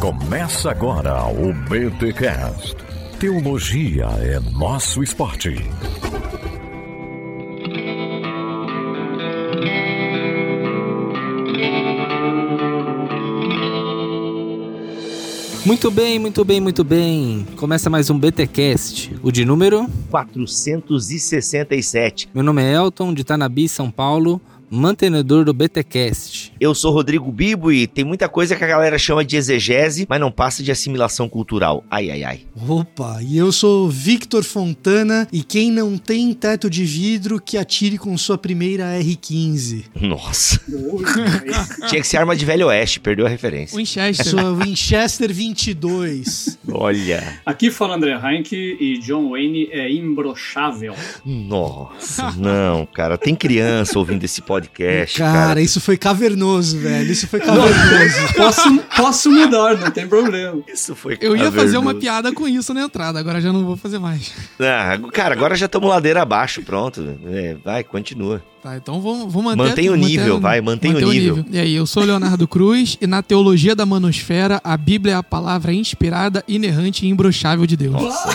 Começa agora o BTCast. Teologia é nosso esporte. Muito bem, muito bem, muito bem. Começa mais um BTcast, o de número 467. Meu nome é Elton, de Tanabi, São Paulo mantenedor do BTcast. Eu sou Rodrigo Bibo e tem muita coisa que a galera chama de exegese, mas não passa de assimilação cultural. Ai, ai, ai. Opa, e eu sou Victor Fontana e quem não tem teto de vidro que atire com sua primeira R15. Nossa. Tinha que ser arma de velho oeste, perdeu a referência. Winchester. Sua Winchester 22. Olha. Aqui fala André Heinck e John Wayne é imbrochável. Nossa, não, cara, tem criança ouvindo esse podcast podcast. Cara, cara, isso foi cavernoso, velho. Isso foi cavernoso. posso, posso mudar, não tem problema. Isso foi Eu ia fazer uma piada com isso na entrada, agora já não vou fazer mais. Ah, cara, agora já estamos ladeira abaixo, pronto. É, vai, continua. Tá, então vamos, vamos manter. Mantém o nível, vai, mantém o nível. o nível. E aí, eu sou Leonardo Cruz e na teologia da manosfera, a Bíblia é a palavra inspirada, inerrante e imbrochável de Deus. Nossa,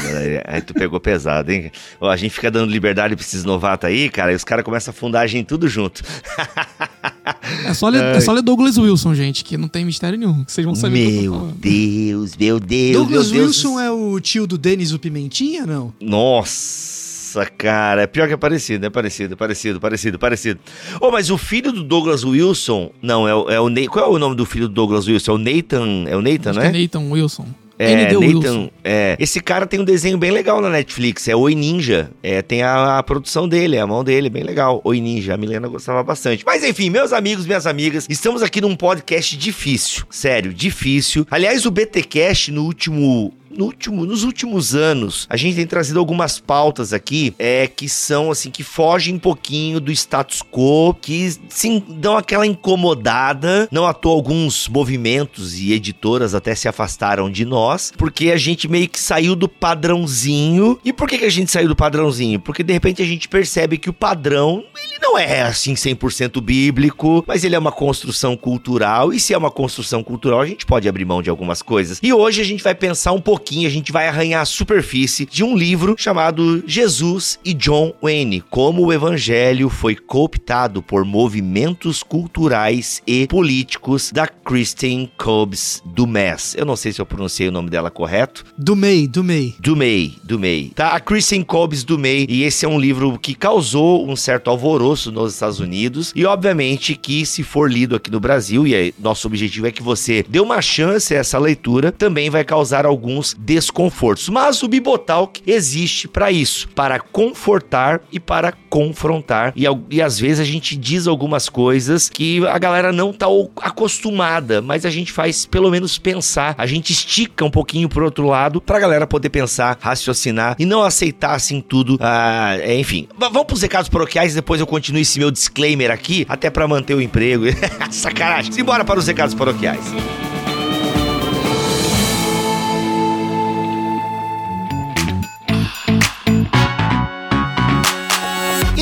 aí tu pegou pesado, hein? Ó, a gente fica dando liberdade pra esses novatos aí, cara, e os caras começam a gente tudo junto. É só, ler, é só ler Douglas Wilson, gente, que não tem mistério nenhum. Que vocês vão saber. Meu Deus, meu Deus. Douglas meu Wilson Deus. é o tio do Denis o Pimentinha, não? Nossa. Nossa, cara, é pior que é parecido, é parecido, parecido, parecido, parecido. Oh, mas o filho do Douglas Wilson, não, é, o, é o Qual é o nome do filho do Douglas Wilson? É o Nathan, é o Nathan, Acho né? É Nathan Wilson. É, Nathan, Wilson. é. Esse cara tem um desenho bem legal na Netflix, é Oi Ninja. É, tem a, a, produção dele, a mão dele, bem legal. Oi Ninja, a Milena gostava bastante. Mas enfim, meus amigos, minhas amigas, estamos aqui num podcast difícil. Sério, difícil. Aliás, o BTcast no último no último, nos últimos anos, a gente tem trazido algumas pautas aqui é, que são assim, que fogem um pouquinho do status quo, que sim, dão aquela incomodada. Não à toa alguns movimentos e editoras até se afastaram de nós, porque a gente meio que saiu do padrãozinho. E por que, que a gente saiu do padrãozinho? Porque de repente a gente percebe que o padrão, ele não é assim 100% bíblico, mas ele é uma construção cultural. E se é uma construção cultural, a gente pode abrir mão de algumas coisas. E hoje a gente vai pensar um pouquinho a gente vai arranhar a superfície de um livro chamado Jesus e John Wayne: Como o Evangelho foi cooptado por movimentos culturais e políticos da Christine Cobbs Dumas. Eu não sei se eu pronunciei o nome dela correto. Dumay, Dumay. Dumay, Dumay. Tá, a Christine Cobbs Dumay. E esse é um livro que causou um certo alvoroço nos Estados Unidos. E obviamente que se for lido aqui no Brasil, e é, nosso objetivo é que você dê uma chance a essa leitura, também vai causar alguns desconfortos. Mas o Bibotalk existe para isso, para confortar e para confrontar. E, e às vezes a gente diz algumas coisas que a galera não tá acostumada, mas a gente faz pelo menos pensar, a gente estica um pouquinho pro outro lado pra galera poder pensar, raciocinar e não aceitar assim tudo. Ah, enfim, vamos pros recados paroquiais e depois eu continuo esse meu disclaimer aqui, até para manter o emprego. Sacanagem. Simbora para os recados paroquiais.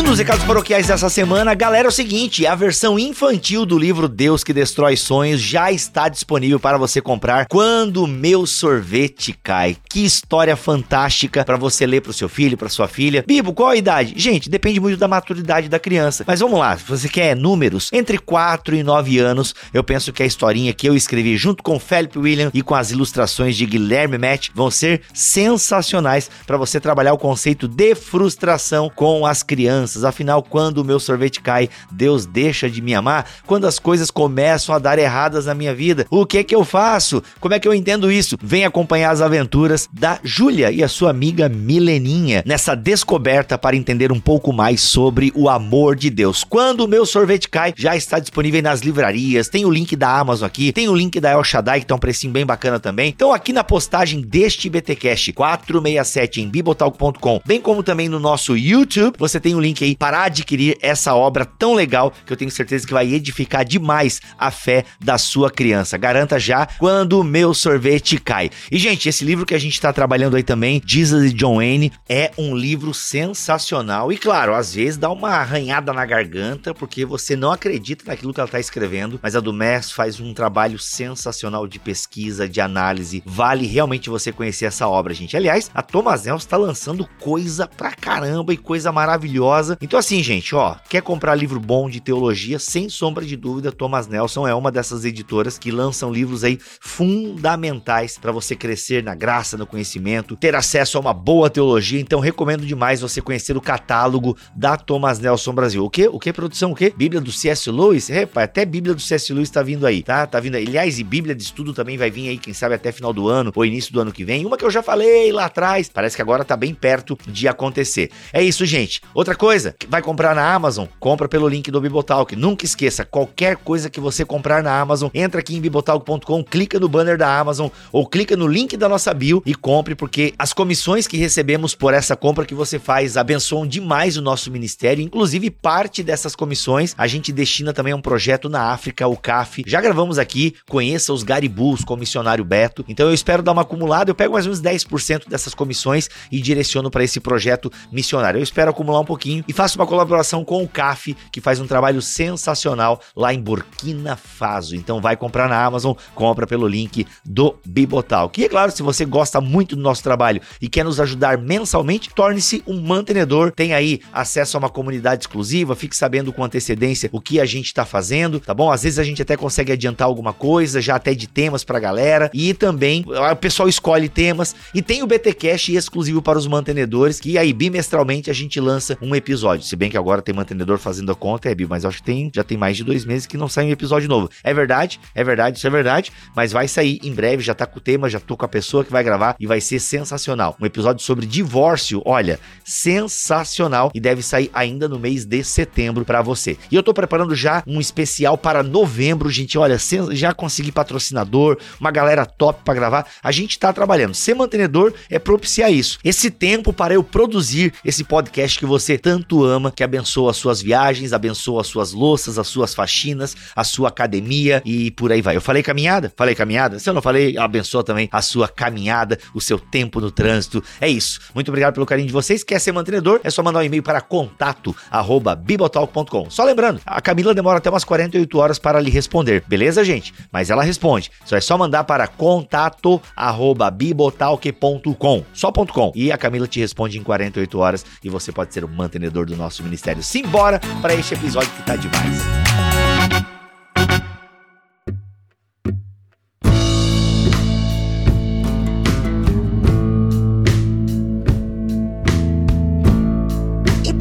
Nos recados paroquiais dessa semana, galera, é o seguinte: a versão infantil do livro Deus que Destrói Sonhos já está disponível para você comprar quando meu sorvete cai. Que história fantástica para você ler para o seu filho, para sua filha. Bibo, qual a idade? Gente, depende muito da maturidade da criança. Mas vamos lá, se você quer números, entre 4 e 9 anos, eu penso que a historinha que eu escrevi junto com Felipe William e com as ilustrações de Guilherme Matt vão ser sensacionais para você trabalhar o conceito de frustração com as crianças crianças. Afinal, quando o meu sorvete cai, Deus deixa de me amar? Quando as coisas começam a dar erradas na minha vida, o que é que eu faço? Como é que eu entendo isso? Vem acompanhar as aventuras da Júlia e a sua amiga Mileninha nessa descoberta para entender um pouco mais sobre o amor de Deus. Quando o meu sorvete cai, já está disponível nas livrarias, tem o link da Amazon aqui, tem o link da El Shaddai, que tá um precinho bem bacana também. Então aqui na postagem deste BTcast 467 em bibotalk.com, bem como também no nosso YouTube, você tem o link para adquirir essa obra tão legal que eu tenho certeza que vai edificar demais a fé da sua criança. Garanta já quando o meu sorvete cai. E, gente, esse livro que a gente está trabalhando aí também, Jesus e John Wayne, é um livro sensacional. E, claro, às vezes dá uma arranhada na garganta, porque você não acredita naquilo que ela está escrevendo, mas a do Mess faz um trabalho sensacional de pesquisa, de análise. Vale realmente você conhecer essa obra, gente. Aliás, a Thomas Nelson está lançando coisa pra caramba e coisa maravilhosa. Então, assim, gente, ó, quer comprar livro bom de teologia? Sem sombra de dúvida, Thomas Nelson é uma dessas editoras que lançam livros aí fundamentais para você crescer na graça, no conhecimento, ter acesso a uma boa teologia. Então, recomendo demais você conhecer o catálogo da Thomas Nelson Brasil. O que? O que produção? O que? Bíblia do C.S. Lewis? Repa, até Bíblia do C.S. Lewis tá vindo aí, tá? Tá vindo aí. Aliás, e Bíblia de estudo também vai vir aí, quem sabe até final do ano ou início do ano que vem. Uma que eu já falei lá atrás, parece que agora tá bem perto de acontecer. É isso, gente. Outra coisa, vai comprar na Amazon? Compra pelo link do Bibotalk. Nunca esqueça, qualquer coisa que você comprar na Amazon, entra aqui em bibotalk.com, clica no banner da Amazon ou clica no link da nossa bio e compre, porque as comissões que recebemos por essa compra que você faz abençoam demais o nosso ministério. Inclusive, parte dessas comissões a gente destina também a um projeto na África, o CAF. Já gravamos aqui, conheça os Garibus com o missionário Beto. Então eu espero dar uma acumulada, eu pego mais uns 10% dessas comissões e direciono para esse projeto missionário. Eu espero acumular um pouquinho e faço uma colaboração com o CAF, que faz um trabalho sensacional lá em Burkina Faso. Então vai comprar na Amazon, compra pelo link do Bibotalk. E é claro, se você gosta muito do nosso trabalho e quer nos ajudar mensalmente, torne-se um mantenedor. Tem aí acesso a uma comunidade exclusiva, fique sabendo com antecedência o que a gente está fazendo, tá bom? Às vezes a gente até consegue adiantar alguma coisa, já até de temas pra galera. E também o pessoal escolhe temas. E tem o BT Cash exclusivo para os mantenedores, que aí bimestralmente a gente lança um episódio. Se bem que agora tem mantenedor fazendo a conta, é, Bill, mas acho que tem, já tem mais de dois meses que não sai um episódio novo. É verdade, é verdade, isso é verdade, mas vai sair em breve, já tá com o tema, já tô com a pessoa que vai gravar e vai ser sensacional. Um episódio sobre divórcio, olha, sensacional e deve sair ainda no mês de setembro para você. E eu tô preparando já um especial para novembro, gente, olha, já consegui patrocinador, uma galera top para gravar. A gente tá trabalhando. Ser mantenedor é propiciar isso. Esse tempo para eu produzir esse podcast que você tanto ama, que abençoa as suas viagens, abençoa as suas louças, as suas faxinas, a sua academia e por aí vai. Eu falei caminhada? Falei caminhada? Se eu não falei, abençoa também a sua caminhada, o seu tempo no trânsito. É isso. Muito obrigado pelo carinho de vocês. Quer ser mantenedor? É só mandar um e-mail para contato@bibotalk.com. Só lembrando, a Camila demora até umas 48 horas para lhe responder. Beleza, gente? Mas ela responde. Só é só mandar para contato@bibotalk.com. Só .com. E a Camila te responde em 48 horas e você pode ser o mantenedor do nosso ministério. Simbora para este episódio que tá demais.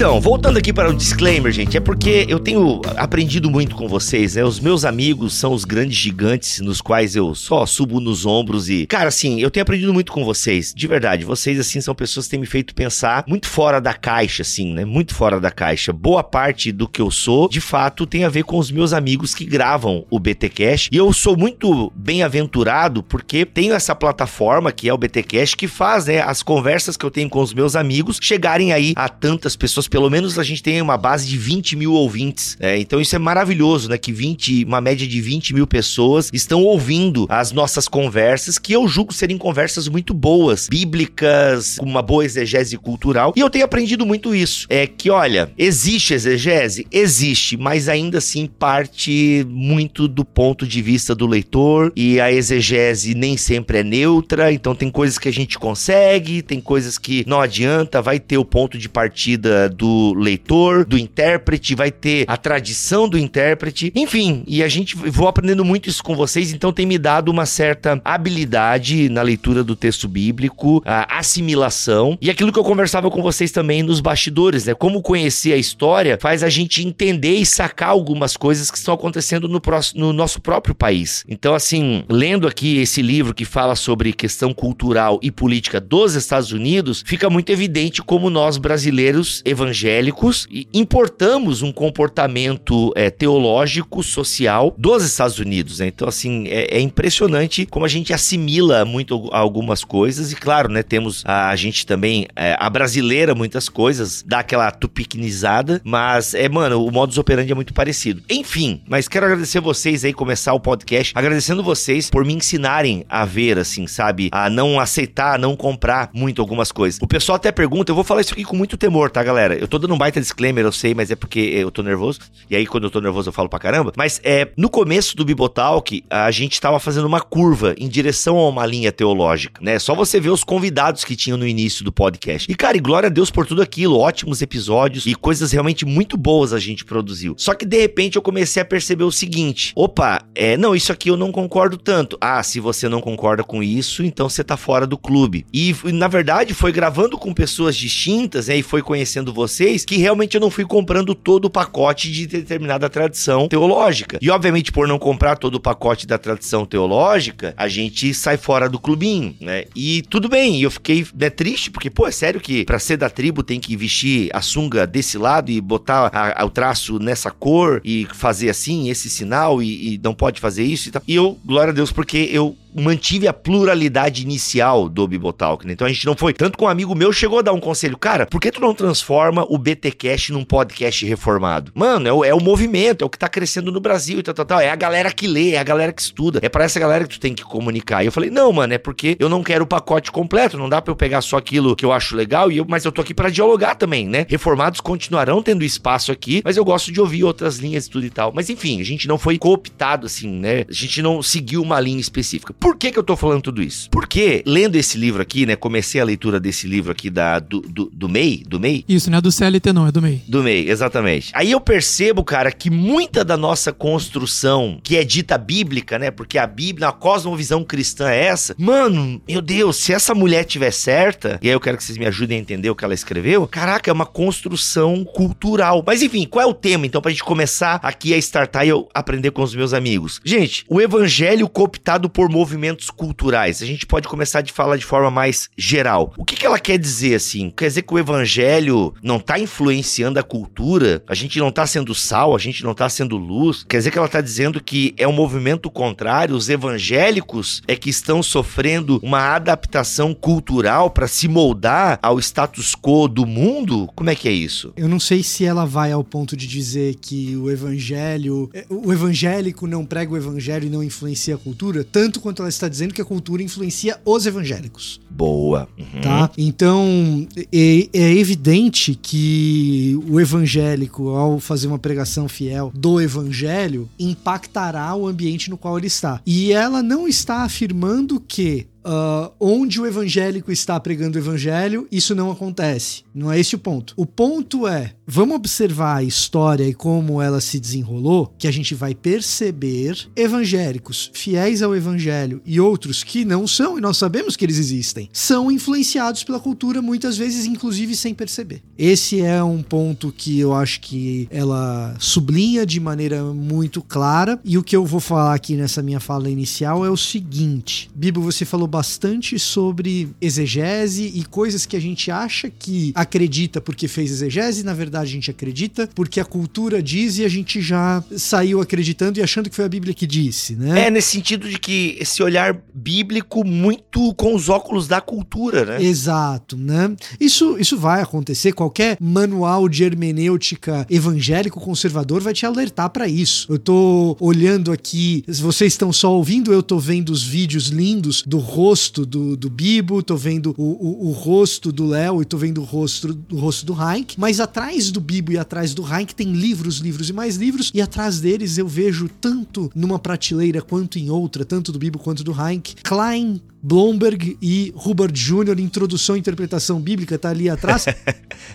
Então, voltando aqui para o disclaimer, gente, é porque eu tenho aprendido muito com vocês, né? Os meus amigos são os grandes gigantes nos quais eu só subo nos ombros e, cara, assim, eu tenho aprendido muito com vocês, de verdade. Vocês, assim, são pessoas que têm me feito pensar muito fora da caixa, assim, né? Muito fora da caixa. Boa parte do que eu sou, de fato, tem a ver com os meus amigos que gravam o BT Cash e eu sou muito bem-aventurado porque tenho essa plataforma que é o BT Cash que faz, né, as conversas que eu tenho com os meus amigos chegarem aí a tantas pessoas pelo menos a gente tem uma base de 20 mil ouvintes. É, então isso é maravilhoso, né? Que 20, uma média de 20 mil pessoas estão ouvindo as nossas conversas, que eu julgo serem conversas muito boas, bíblicas, com uma boa exegese cultural. E eu tenho aprendido muito isso. É que, olha, existe exegese? Existe, mas ainda assim parte muito do ponto de vista do leitor e a exegese nem sempre é neutra, então tem coisas que a gente consegue, tem coisas que não adianta, vai ter o ponto de partida do leitor, do intérprete, vai ter a tradição do intérprete, enfim, e a gente vou aprendendo muito isso com vocês, então tem me dado uma certa habilidade na leitura do texto bíblico, a assimilação e aquilo que eu conversava com vocês também nos bastidores, né? Como conhecer a história faz a gente entender e sacar algumas coisas que estão acontecendo no, próximo, no nosso próprio país. Então, assim, lendo aqui esse livro que fala sobre questão cultural e política dos Estados Unidos, fica muito evidente como nós brasileiros evangélicos evangélicos e importamos um comportamento é, teológico, social dos Estados Unidos. Né? Então, assim, é, é, impressionante como a gente assimila muito algumas coisas. E, claro, né, temos a, a gente também, é, a brasileira, muitas coisas, dá aquela tupiquinizada. Mas, é, mano, o modus operandi é muito parecido. Enfim, mas quero agradecer vocês aí, começar o podcast, agradecendo vocês por me ensinarem a ver, assim, sabe? A não aceitar, a não comprar muito algumas coisas. O pessoal até pergunta, eu vou falar isso aqui com muito temor, tá, galera? Eu tô dando um baita disclaimer, eu sei, mas é porque eu tô nervoso. E aí, quando eu tô nervoso, eu falo pra caramba. Mas é, no começo do Bibotalk, a gente tava fazendo uma curva em direção a uma linha teológica, né? Só você ver os convidados que tinham no início do podcast. E, cara, e glória a Deus por tudo aquilo. Ótimos episódios e coisas realmente muito boas a gente produziu. Só que de repente eu comecei a perceber o seguinte: opa, é, não, isso aqui eu não concordo tanto. Ah, se você não concorda com isso, então você tá fora do clube. E na verdade foi gravando com pessoas distintas, né, e foi conhecendo vocês que realmente eu não fui comprando todo o pacote de determinada tradição teológica. E obviamente por não comprar todo o pacote da tradição teológica, a gente sai fora do clubinho, né? E tudo bem, eu fiquei né, triste porque pô, é sério que para ser da tribo tem que vestir a sunga desse lado e botar a, a, o traço nessa cor e fazer assim esse sinal e, e não pode fazer isso e tal. E eu, glória a Deus, porque eu mantive a pluralidade inicial do Bibotalk, né? Então a gente não foi. Tanto que um amigo meu chegou a dar um conselho, cara, por que tu não transforma o BTcast num podcast reformado? Mano, é o, é o movimento, é o que tá crescendo no Brasil e tal, tal, tal. É a galera que lê, é a galera que estuda. É para essa galera que tu tem que comunicar. E eu falei, não, mano, é porque eu não quero o pacote completo, não dá para eu pegar só aquilo que eu acho legal, e eu, mas eu tô aqui para dialogar também, né? Reformados continuarão tendo espaço aqui, mas eu gosto de ouvir outras linhas e tudo e tal. Mas enfim, a gente não foi cooptado assim, né? A gente não seguiu uma linha específica. Por que que eu tô falando tudo isso? Porque, lendo esse livro aqui, né, comecei a leitura desse livro aqui da, do, do, do MEI, do MEI? Isso, não é do CLT não, é do MEI. Do MEI, exatamente. Aí eu percebo, cara, que muita da nossa construção, que é dita bíblica, né, porque a Bíblia, a cosmovisão cristã é essa, mano, meu Deus, se essa mulher tiver certa, e aí eu quero que vocês me ajudem a entender o que ela escreveu, caraca, é uma construção cultural. Mas enfim, qual é o tema, então, pra gente começar aqui a startar e eu aprender com os meus amigos? Gente, o evangelho cooptado por movimentos culturais. A gente pode começar de falar de forma mais geral. O que, que ela quer dizer assim? Quer dizer que o evangelho não está influenciando a cultura? A gente não está sendo sal, a gente não está sendo luz? Quer dizer que ela está dizendo que é um movimento contrário? Os evangélicos é que estão sofrendo uma adaptação cultural para se moldar ao status quo do mundo? Como é que é isso? Eu não sei se ela vai ao ponto de dizer que o evangelho, é, o evangélico não prega o evangelho e não influencia a cultura, tanto quanto ela está dizendo dizendo que a cultura influencia os evangélicos. Boa. Uhum. Tá? Então, é, é, evidente que o evangélico, ao fazer uma pregação fiel do evangelho, impactará o ambiente no qual ele está. E ela não está afirmando que Uh, onde o evangélico está pregando o evangelho, isso não acontece. Não é esse o ponto. O ponto é, vamos observar a história e como ela se desenrolou, que a gente vai perceber evangélicos fiéis ao evangelho e outros que não são, e nós sabemos que eles existem, são influenciados pela cultura muitas vezes, inclusive sem perceber. Esse é um ponto que eu acho que ela sublinha de maneira muito clara, e o que eu vou falar aqui nessa minha fala inicial é o seguinte: Bibo, você falou bastante sobre exegese e coisas que a gente acha que acredita porque fez exegese, na verdade a gente acredita porque a cultura diz e a gente já saiu acreditando e achando que foi a Bíblia que disse, né? É, nesse sentido de que esse olhar bíblico muito com os óculos da cultura, né? Exato, né? Isso, isso vai acontecer, qualquer manual de hermenêutica evangélico conservador vai te alertar para isso. Eu tô olhando aqui, vocês estão só ouvindo, eu tô vendo os vídeos lindos do rosto do, do Bibo, tô vendo o, o, o rosto do Léo e tô vendo o rosto, o rosto do Heinck, mas atrás do Bibo e atrás do Heinck tem livros, livros e mais livros, e atrás deles eu vejo tanto numa prateleira quanto em outra, tanto do Bibo quanto do Heinck, Klein, Blomberg e Hubert Jr., introdução à interpretação bíblica, tá ali atrás. é,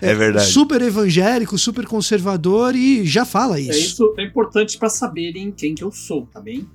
é, verdade. Super evangélico, super conservador e já fala isso. É isso é importante para saberem quem que eu sou, tá bem?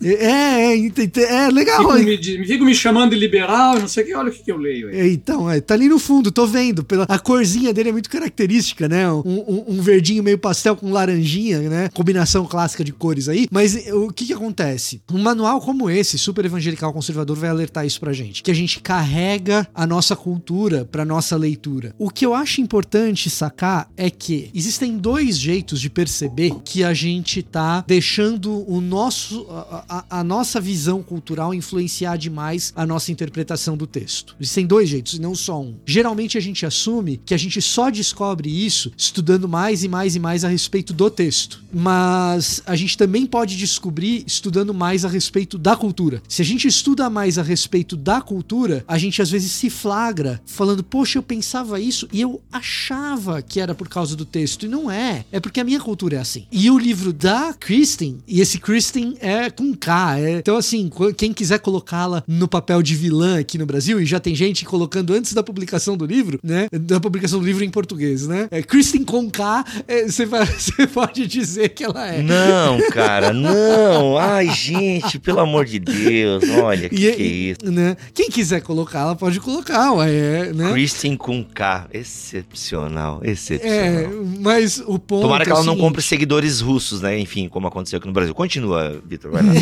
É, é, é, é legal. Fico me, me, fico me chamando de liberal, não sei o que, olha o que, que eu leio aí. É, então, é, tá ali no fundo, tô vendo. Pela, a corzinha dele é muito característica, né? Um, um, um, verdinho meio pastel com laranjinha, né? Combinação clássica de cores aí. Mas o que que acontece? Um manual como esse, super evangelical conservador, vai alertar isso pra gente, que a gente carrega a nossa cultura pra nossa leitura. O que eu acho importante sacar é que existem dois jeitos de perceber que a gente tá deixando o nosso a, a, a nossa visão cultural influenciar demais a nossa interpretação do texto. Existem dois jeitos, não só um. Geralmente a gente assume que a gente só descobre isso estudando mais e mais e mais a respeito do texto. Mas a gente também pode descobrir estudando mais a respeito da cultura. Se a gente estuda mais a respeito da cultura, a gente às vezes se flagra falando: Poxa, eu pensava isso e eu achava que era por causa do texto. E não é. É porque a minha cultura é assim. E o livro da Kristen, e esse Kristen é com K. É, então, assim, quem quiser colocá-la no papel de vilã aqui no Brasil, e já tem gente colocando antes da publicação do livro, né? Da publicação do livro em português, né? É, Kristen com K, é, você é, pode dizer que ela é. Não, cara, não. Ai, gente, pelo amor de Deus, olha, que, e, que é isso. Né? Quem quiser colocá-la, pode colocar, ué, é, né? Kristen com K, excepcional, excepcional. É, mas o ponto Tomara que ela é não compre seguidores russos, né? Enfim, como aconteceu aqui no Brasil. Continua, Vitor, vai lá.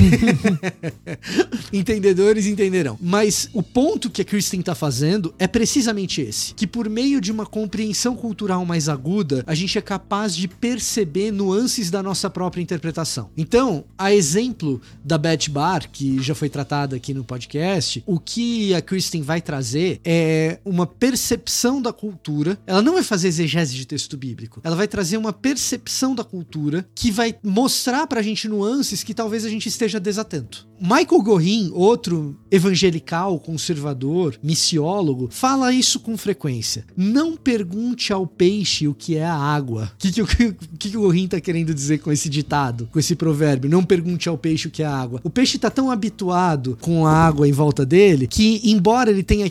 Entendedores entenderão. Mas o ponto que a Kristen tá fazendo é precisamente esse: que por meio de uma compreensão cultural mais aguda, a gente é capaz de perceber nuances da nossa própria interpretação. Então, a exemplo da Beth Bar, que já foi tratada aqui no podcast, o que a Kristen vai trazer é uma percepção da cultura. Ela não vai fazer exegese de texto bíblico. Ela vai trazer uma percepção da cultura que vai mostrar pra gente nuances que talvez a gente esteja desatento. Michael Gorin, outro evangelical, conservador, missiólogo, fala isso com frequência. Não pergunte ao peixe o que é a água. O que, que, que, que, o Gorin tá querendo dizer com esse ditado, com esse provérbio? Não pergunte ao peixe o que é a água. O peixe tá tão habituado com a água em volta dele que, embora ele tenha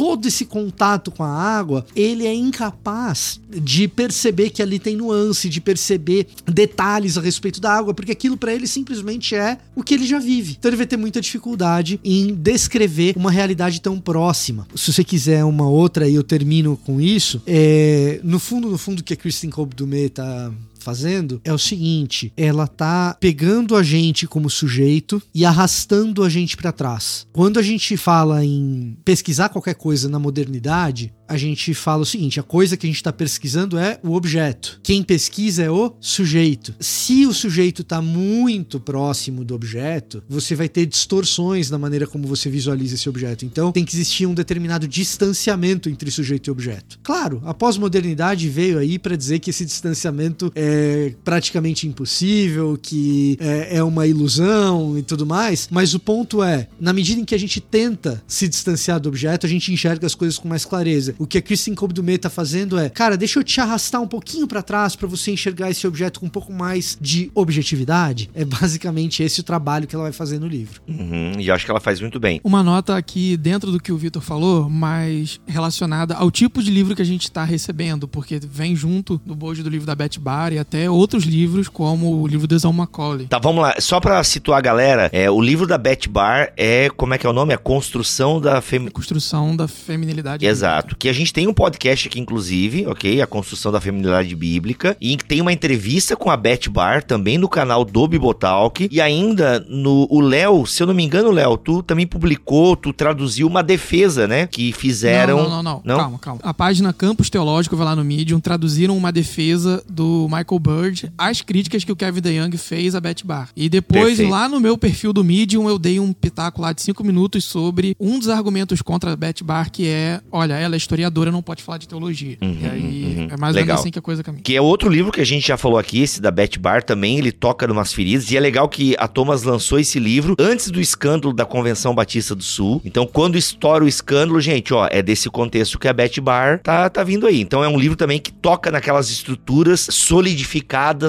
todo esse contato com a água, ele é incapaz de perceber que ali tem nuance, de perceber detalhes a respeito da água, porque aquilo para ele simplesmente é o que ele já vive. Então ele vai ter muita dificuldade em descrever uma realidade tão próxima. Se você quiser uma outra e eu termino com isso, é, no fundo, no fundo que a Christine Kolb Dumé tá fazendo é o seguinte: ela tá pegando a gente como sujeito e arrastando a gente para trás. Quando a gente fala em pesquisar qualquer coisa na modernidade, a gente fala o seguinte: a coisa que a gente está pesquisando é o objeto. Quem pesquisa é o sujeito. Se o sujeito está muito próximo do objeto, você vai ter distorções na maneira como você visualiza esse objeto. Então, tem que existir um determinado distanciamento entre sujeito e objeto. Claro, a pós-modernidade veio aí para dizer que esse distanciamento é praticamente impossível, que é, é uma ilusão e tudo mais. Mas o ponto é, na medida em que a gente tenta se distanciar do objeto, a gente enxerga as coisas com mais clareza. O que a Kristen Kobdume tá fazendo é, cara, deixa eu te arrastar um pouquinho para trás para você enxergar esse objeto com um pouco mais de objetividade. É basicamente esse o trabalho que ela vai fazer no livro. Uhum, e acho que ela faz muito bem. Uma nota aqui dentro do que o Vitor falou, mas relacionada ao tipo de livro que a gente está recebendo, porque vem junto do bojo do livro da Beth Barr e até outros livros, como o livro do Exão Macaulay. Tá, vamos lá. Só para situar a galera, é, o livro da Beth Barr é, como é que é o nome? A Construção da Fem... Construção da Feminilidade. Exato. Que a gente tem um podcast aqui, inclusive, ok? A construção da feminilidade bíblica. E tem uma entrevista com a Beth Bar, também no canal do Bibotalk. E ainda no o Léo, se eu não me engano, Léo, tu também publicou, tu traduziu uma defesa, né? Que fizeram. Não, não, não. não? Calma, calma. A página Campus Teológico, vai lá no Medium, traduziram uma defesa do Michael Bird às críticas que o Kevin DeYoung fez a Beth Bar. E depois, Perfeito. lá no meu perfil do Medium, eu dei um pitaco lá de cinco minutos sobre um dos argumentos contra a Beth Bar, que é: olha, ela é historiadora não pode falar de teologia. Uhum, e aí uhum. é mais ou menos assim que a coisa caminha. Que é outro livro que a gente já falou aqui, esse da Beth Bar também, ele toca numas feridas. E é legal que a Thomas lançou esse livro antes do escândalo da Convenção Batista do Sul. Então, quando estoura o escândalo, gente, ó, é desse contexto que a Beth Bar tá, tá vindo aí. Então, é um livro também que toca naquelas estruturas solidificadas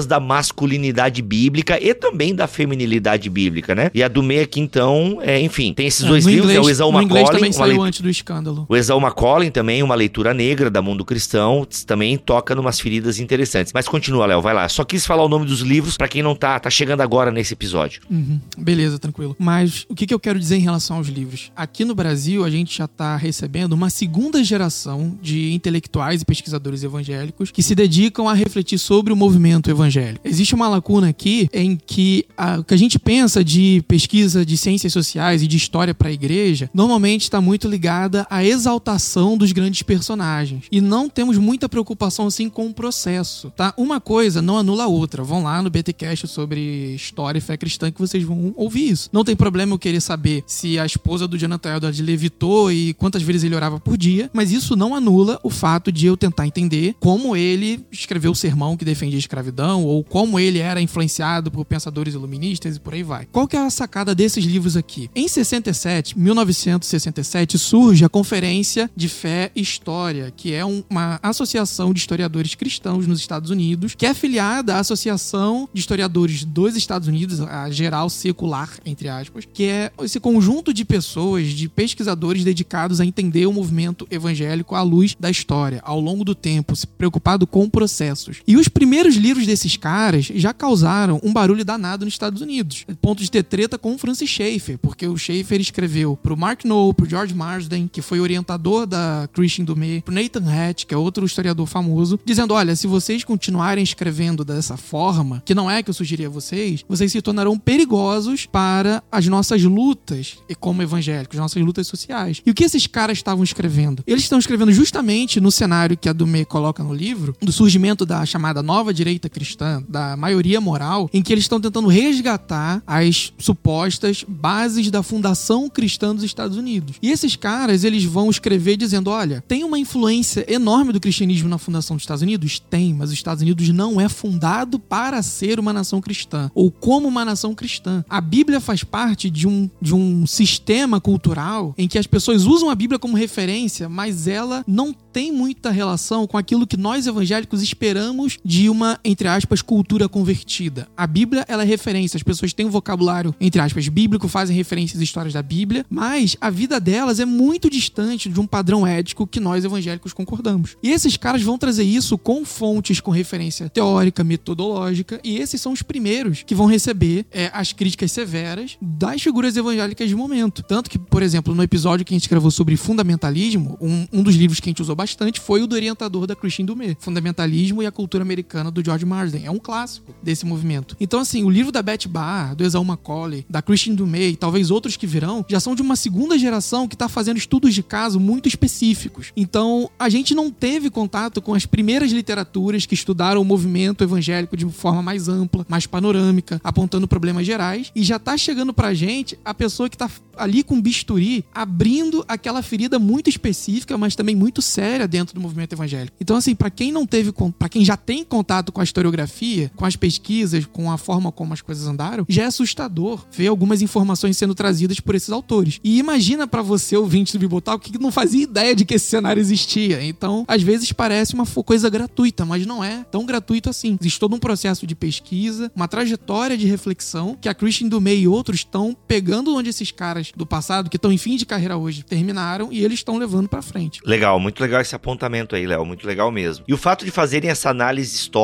da masculinidade bíblica e também da feminilidade bíblica, né? E a do meio aqui, então, é, enfim, tem esses é, dois livros, inglês, é o Exau Macaulay. também saiu antes do escândalo. O Exau Macaulay também, uma leitura negra da mundo cristão, também toca numas feridas interessantes. Mas continua, Léo, vai lá. Só quis falar o nome dos livros para quem não tá, tá chegando agora nesse episódio. Uhum. Beleza, tranquilo. Mas o que, que eu quero dizer em relação aos livros? Aqui no Brasil, a gente já tá recebendo uma segunda geração de intelectuais e pesquisadores evangélicos que se dedicam a refletir sobre o movimento evangélico. Existe uma lacuna aqui em que a, o que a gente pensa de pesquisa de ciências sociais e de história para a igreja normalmente está muito ligada à exaltação dos grandes personagens. E não temos muita preocupação assim com o processo, tá? Uma coisa não anula a outra. Vão lá no BTcast sobre história e fé cristã que vocês vão ouvir isso. Não tem problema eu querer saber se a esposa do Jonathan Edwards levitou e quantas vezes ele orava por dia, mas isso não anula o fato de eu tentar entender como ele escreveu o sermão que defendia a escravidão ou como ele era influenciado por pensadores iluministas e por aí vai. Qual que é a sacada desses livros aqui? Em 67, 1967, surge a Conferência de Fé e História, que é uma associação de historiadores cristãos nos Estados Unidos, que é afiliada à Associação de Historiadores dos Estados Unidos, a geral secular, entre aspas, que é esse conjunto de pessoas, de pesquisadores dedicados a entender o movimento evangélico à luz da história, ao longo do tempo, se preocupado com processos. E os primeiros livros desses caras já causaram um barulho danado nos Estados Unidos. Ponto de ter treta com o Francis Schaeffer, porque o Schaeffer escreveu pro Mark Noll, pro George Marsden, que foi orientador da Christian Dumé, pro Nathan Hatch, que é outro historiador famoso, dizendo: olha, se vocês continuarem escrevendo dessa forma, que não é que eu sugeri a vocês, vocês se tornarão perigosos para as nossas lutas como evangélicos, nossas lutas sociais. E o que esses caras estavam escrevendo? Eles estão escrevendo justamente no cenário que a Dumé coloca no livro, do surgimento da chamada nova direita cristã, da maioria moral, em que eles estão tentando resgatar as supostas bases da fundação cristã dos Estados Unidos. E esses caras, eles vão escrever dizendo: olha, tem uma influência enorme do cristianismo na fundação dos Estados Unidos? Tem, mas os Estados Unidos não é fundado para ser uma nação cristã ou como uma nação cristã. A Bíblia faz parte de um, de um sistema cultural em que as pessoas usam a Bíblia como referência, mas ela não tem muita relação com aquilo que nós evangélicos esperamos de uma, entre aspas, cultura convertida. A Bíblia, ela é referência, as pessoas têm um vocabulário, entre aspas, bíblico, fazem referências às histórias da Bíblia, mas a vida delas é muito distante de um padrão ético que nós evangélicos concordamos. E esses caras vão trazer isso com fontes com referência teórica, metodológica, e esses são os primeiros que vão receber é, as críticas severas das figuras evangélicas de momento. Tanto que, por exemplo, no episódio que a gente gravou sobre fundamentalismo, um, um dos livros que a gente usou bastante foi o do orientador da Christine Dumé, Fundamentalismo e a Cultura Americana, do George Marsden. É um clássico desse movimento. Então, assim, o livro da Beth Barr, do Esau Macaulay, da Christine Dumé e talvez outros que virão, já são de uma segunda geração que está fazendo estudos de caso muito específicos. Então, a gente não teve contato com as primeiras literaturas que estudaram o movimento evangélico de forma mais ampla, mais panorâmica, apontando problemas gerais, e já está chegando pra gente a pessoa que está ali com bisturi, abrindo aquela ferida muito específica, mas também muito séria dentro do movimento evangélico. Então, assim, para quem não teve, para quem já tem contato com a historiografia, com as pesquisas, com a forma como as coisas andaram, já é assustador ver algumas informações sendo trazidas por esses autores. E imagina para você, ouvinte do Bibotal, que não fazia ideia de que esse cenário existia. Então, às vezes parece uma coisa gratuita, mas não é tão gratuito assim. Existe todo um processo de pesquisa, uma trajetória de reflexão que a Christian Dumay e outros estão pegando onde esses caras do passado, que estão em fim de carreira hoje, terminaram e eles estão levando para frente. Legal, muito legal esse apontamento aí, Léo, muito legal mesmo. E o fato de fazerem essa análise histórica,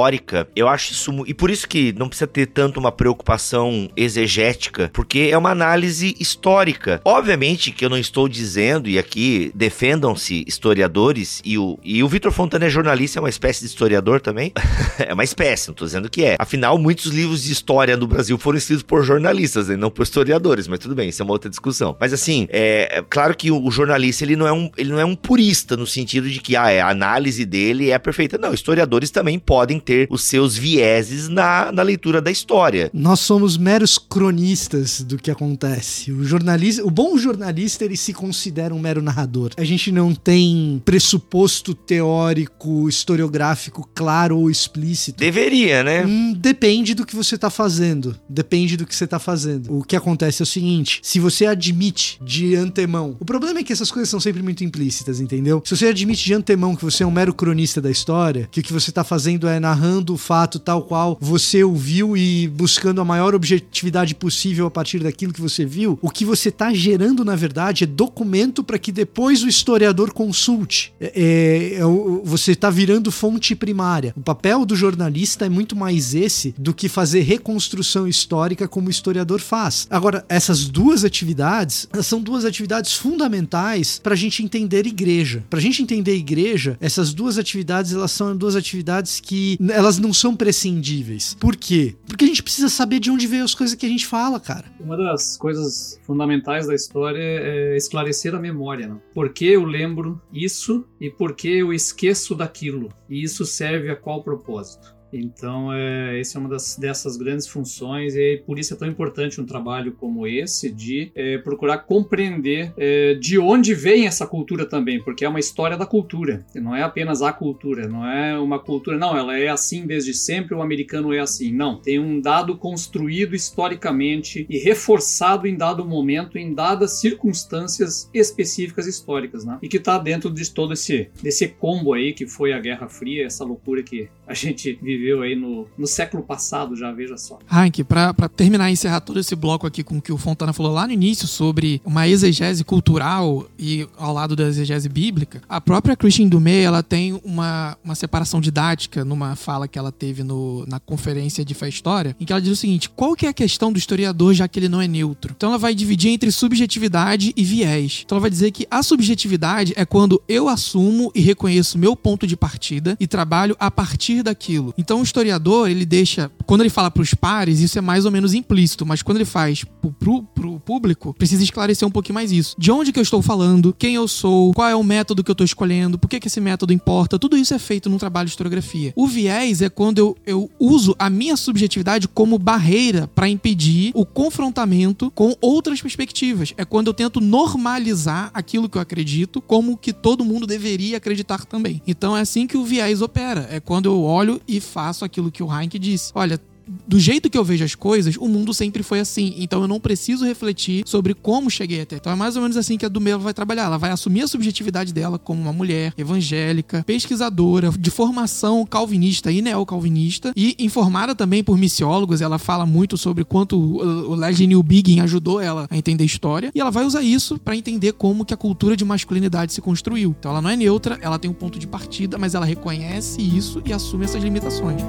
eu acho isso e por isso que não precisa ter tanto uma preocupação exegética, porque é uma análise histórica. Obviamente que eu não estou dizendo e aqui defendam-se historiadores e o e o Vitor Fontana é jornalista, é uma espécie de historiador também. é uma espécie, não estou dizendo que é. Afinal, muitos livros de história no Brasil foram escritos por jornalistas, e não por historiadores, mas tudo bem, isso é uma outra discussão. Mas assim, é, é claro que o, o, jornalista ele não, é um, ele não é um purista no sentido de que ah, é, a análise dele é perfeita. Não, historiadores também podem ter os seus vieses na, na leitura da história. Nós somos meros cronistas do que acontece. O jornalista, o bom jornalista, ele se considera um mero narrador. A gente não tem pressuposto teórico, historiográfico claro ou explícito. Deveria, né? Hum, depende do que você tá fazendo. Depende do que você tá fazendo. O que acontece é o seguinte: se você admite de antemão. O problema é que essas coisas são sempre muito implícitas, entendeu? Se você admite de antemão que você é um mero cronista da história, que o que você tá fazendo é narrando o fato tal qual você ouviu e buscando a maior objetividade possível a partir daquilo que você viu, o que você tá gerando, na verdade, é documento para que depois o historiador consulte. É, é, é, você tá virando fonte primária. O papel do jornalista é muito mais esse do que fazer reconstrução histórica como o historiador faz. Agora, essas duas atividades são duas atividades fundamentais para a gente entender igreja. Para a gente entender igreja, essas duas atividades elas são duas atividades que elas não são prescindíveis. Por quê? Porque a gente precisa saber de onde veio as coisas que a gente fala, cara. Uma das coisas fundamentais da história é esclarecer a memória. Né? Por que eu lembro isso e por que eu esqueço daquilo? E isso serve a qual propósito? Então, é, essa é uma das, dessas grandes funções e por isso é tão importante um trabalho como esse de é, procurar compreender é, de onde vem essa cultura também, porque é uma história da cultura, não é apenas a cultura, não é uma cultura, não, ela é assim desde sempre, o americano é assim, não, tem um dado construído historicamente e reforçado em dado momento, em dadas circunstâncias específicas históricas, né? E que está dentro de todo esse desse combo aí que foi a Guerra Fria, essa loucura que a gente vive viveu aí no, no século passado, já veja só. Hank, pra terminar e encerrar todo esse bloco aqui com o que o Fontana falou lá no início sobre uma exegese cultural e ao lado da exegese bíblica, a própria Christine Dumais, ela tem uma, uma separação didática numa fala que ela teve no, na conferência de Fé História, em que ela diz o seguinte, qual que é a questão do historiador já que ele não é neutro? Então ela vai dividir entre subjetividade e viés. Então ela vai dizer que a subjetividade é quando eu assumo e reconheço meu ponto de partida e trabalho a partir daquilo. Então o historiador, ele deixa. Quando ele fala para os pares, isso é mais ou menos implícito, mas quando ele faz pro, pro, público, precisa esclarecer um pouquinho mais isso. De onde que eu estou falando, quem eu sou, qual é o método que eu estou escolhendo, por que, que esse método importa, tudo isso é feito num trabalho de historiografia. O viés é quando eu, eu uso a minha subjetividade como barreira para impedir o confrontamento com outras perspectivas. É quando eu tento normalizar aquilo que eu acredito como que todo mundo deveria acreditar também. Então é assim que o viés opera. É quando eu olho e faço aquilo que o Heinck disse. Olha, do jeito que eu vejo as coisas, o mundo sempre foi assim. Então eu não preciso refletir sobre como cheguei até. Então é mais ou menos assim que a Dumela vai trabalhar. Ela vai assumir a subjetividade dela como uma mulher evangélica, pesquisadora, de formação calvinista e neocalvinista, e informada também por missiólogos. Ela fala muito sobre quanto o Leslie Newbigin ajudou ela a entender história. E ela vai usar isso para entender como que a cultura de masculinidade se construiu. Então ela não é neutra, ela tem um ponto de partida, mas ela reconhece isso e assume essas limitações.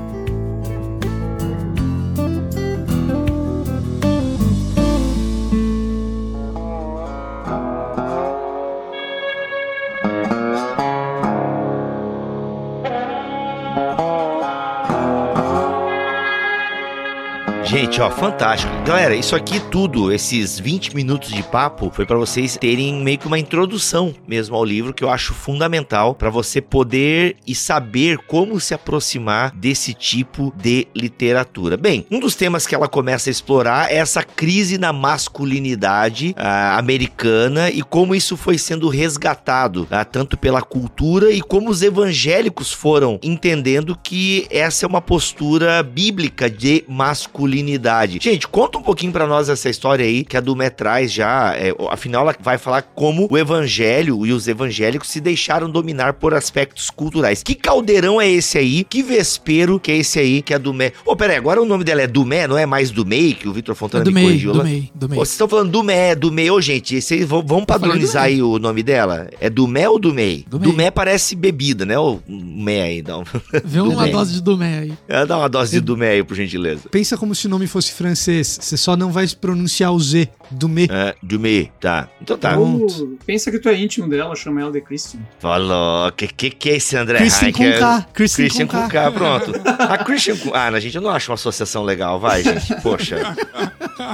Gente, ó, fantástico. Galera, isso aqui tudo, esses 20 minutos de papo, foi para vocês terem meio que uma introdução mesmo ao livro, que eu acho fundamental para você poder e saber como se aproximar desse tipo de literatura. Bem, um dos temas que ela começa a explorar é essa crise na masculinidade uh, americana e como isso foi sendo resgatado, uh, tanto pela cultura e como os evangélicos foram entendendo que essa é uma postura bíblica de masculinidade masculinidade. Gente, conta um pouquinho para nós essa história aí que a Dumé traz já. É, afinal, ela vai falar como o evangelho e os evangélicos se deixaram dominar por aspectos culturais. Que caldeirão é esse aí? Que vespero que é esse aí que a Dumé. Ô, oh, peraí, agora o nome dela é Dumé, não é mais Dumei, que o Vitor Fontana é me corrigiu lá? Dumei, Dumei. Vocês estão falando Dumé, Dumei. Ô, gente, vocês vão, vão padronizar aí o nome dela? É Dumé ou Dumei? Dumei, Dumé parece bebida, né? Ou Mé aí, não. Vê uma dose de Dumé aí. É, dá uma dose de Dumé aí, por gentileza. Pensa como se o nome fosse francês. Você só não vai pronunciar o Z. Dumé. É, Dumé, tá. Então tá. Uh, pensa que tu é íntimo dela, chama ela de Christian. Falou. Que que, que é esse André Christian com K. Christian, Christian com, K. K. pronto. A Christian com... Ah, a gente, eu não acho uma associação legal, vai, gente. Poxa.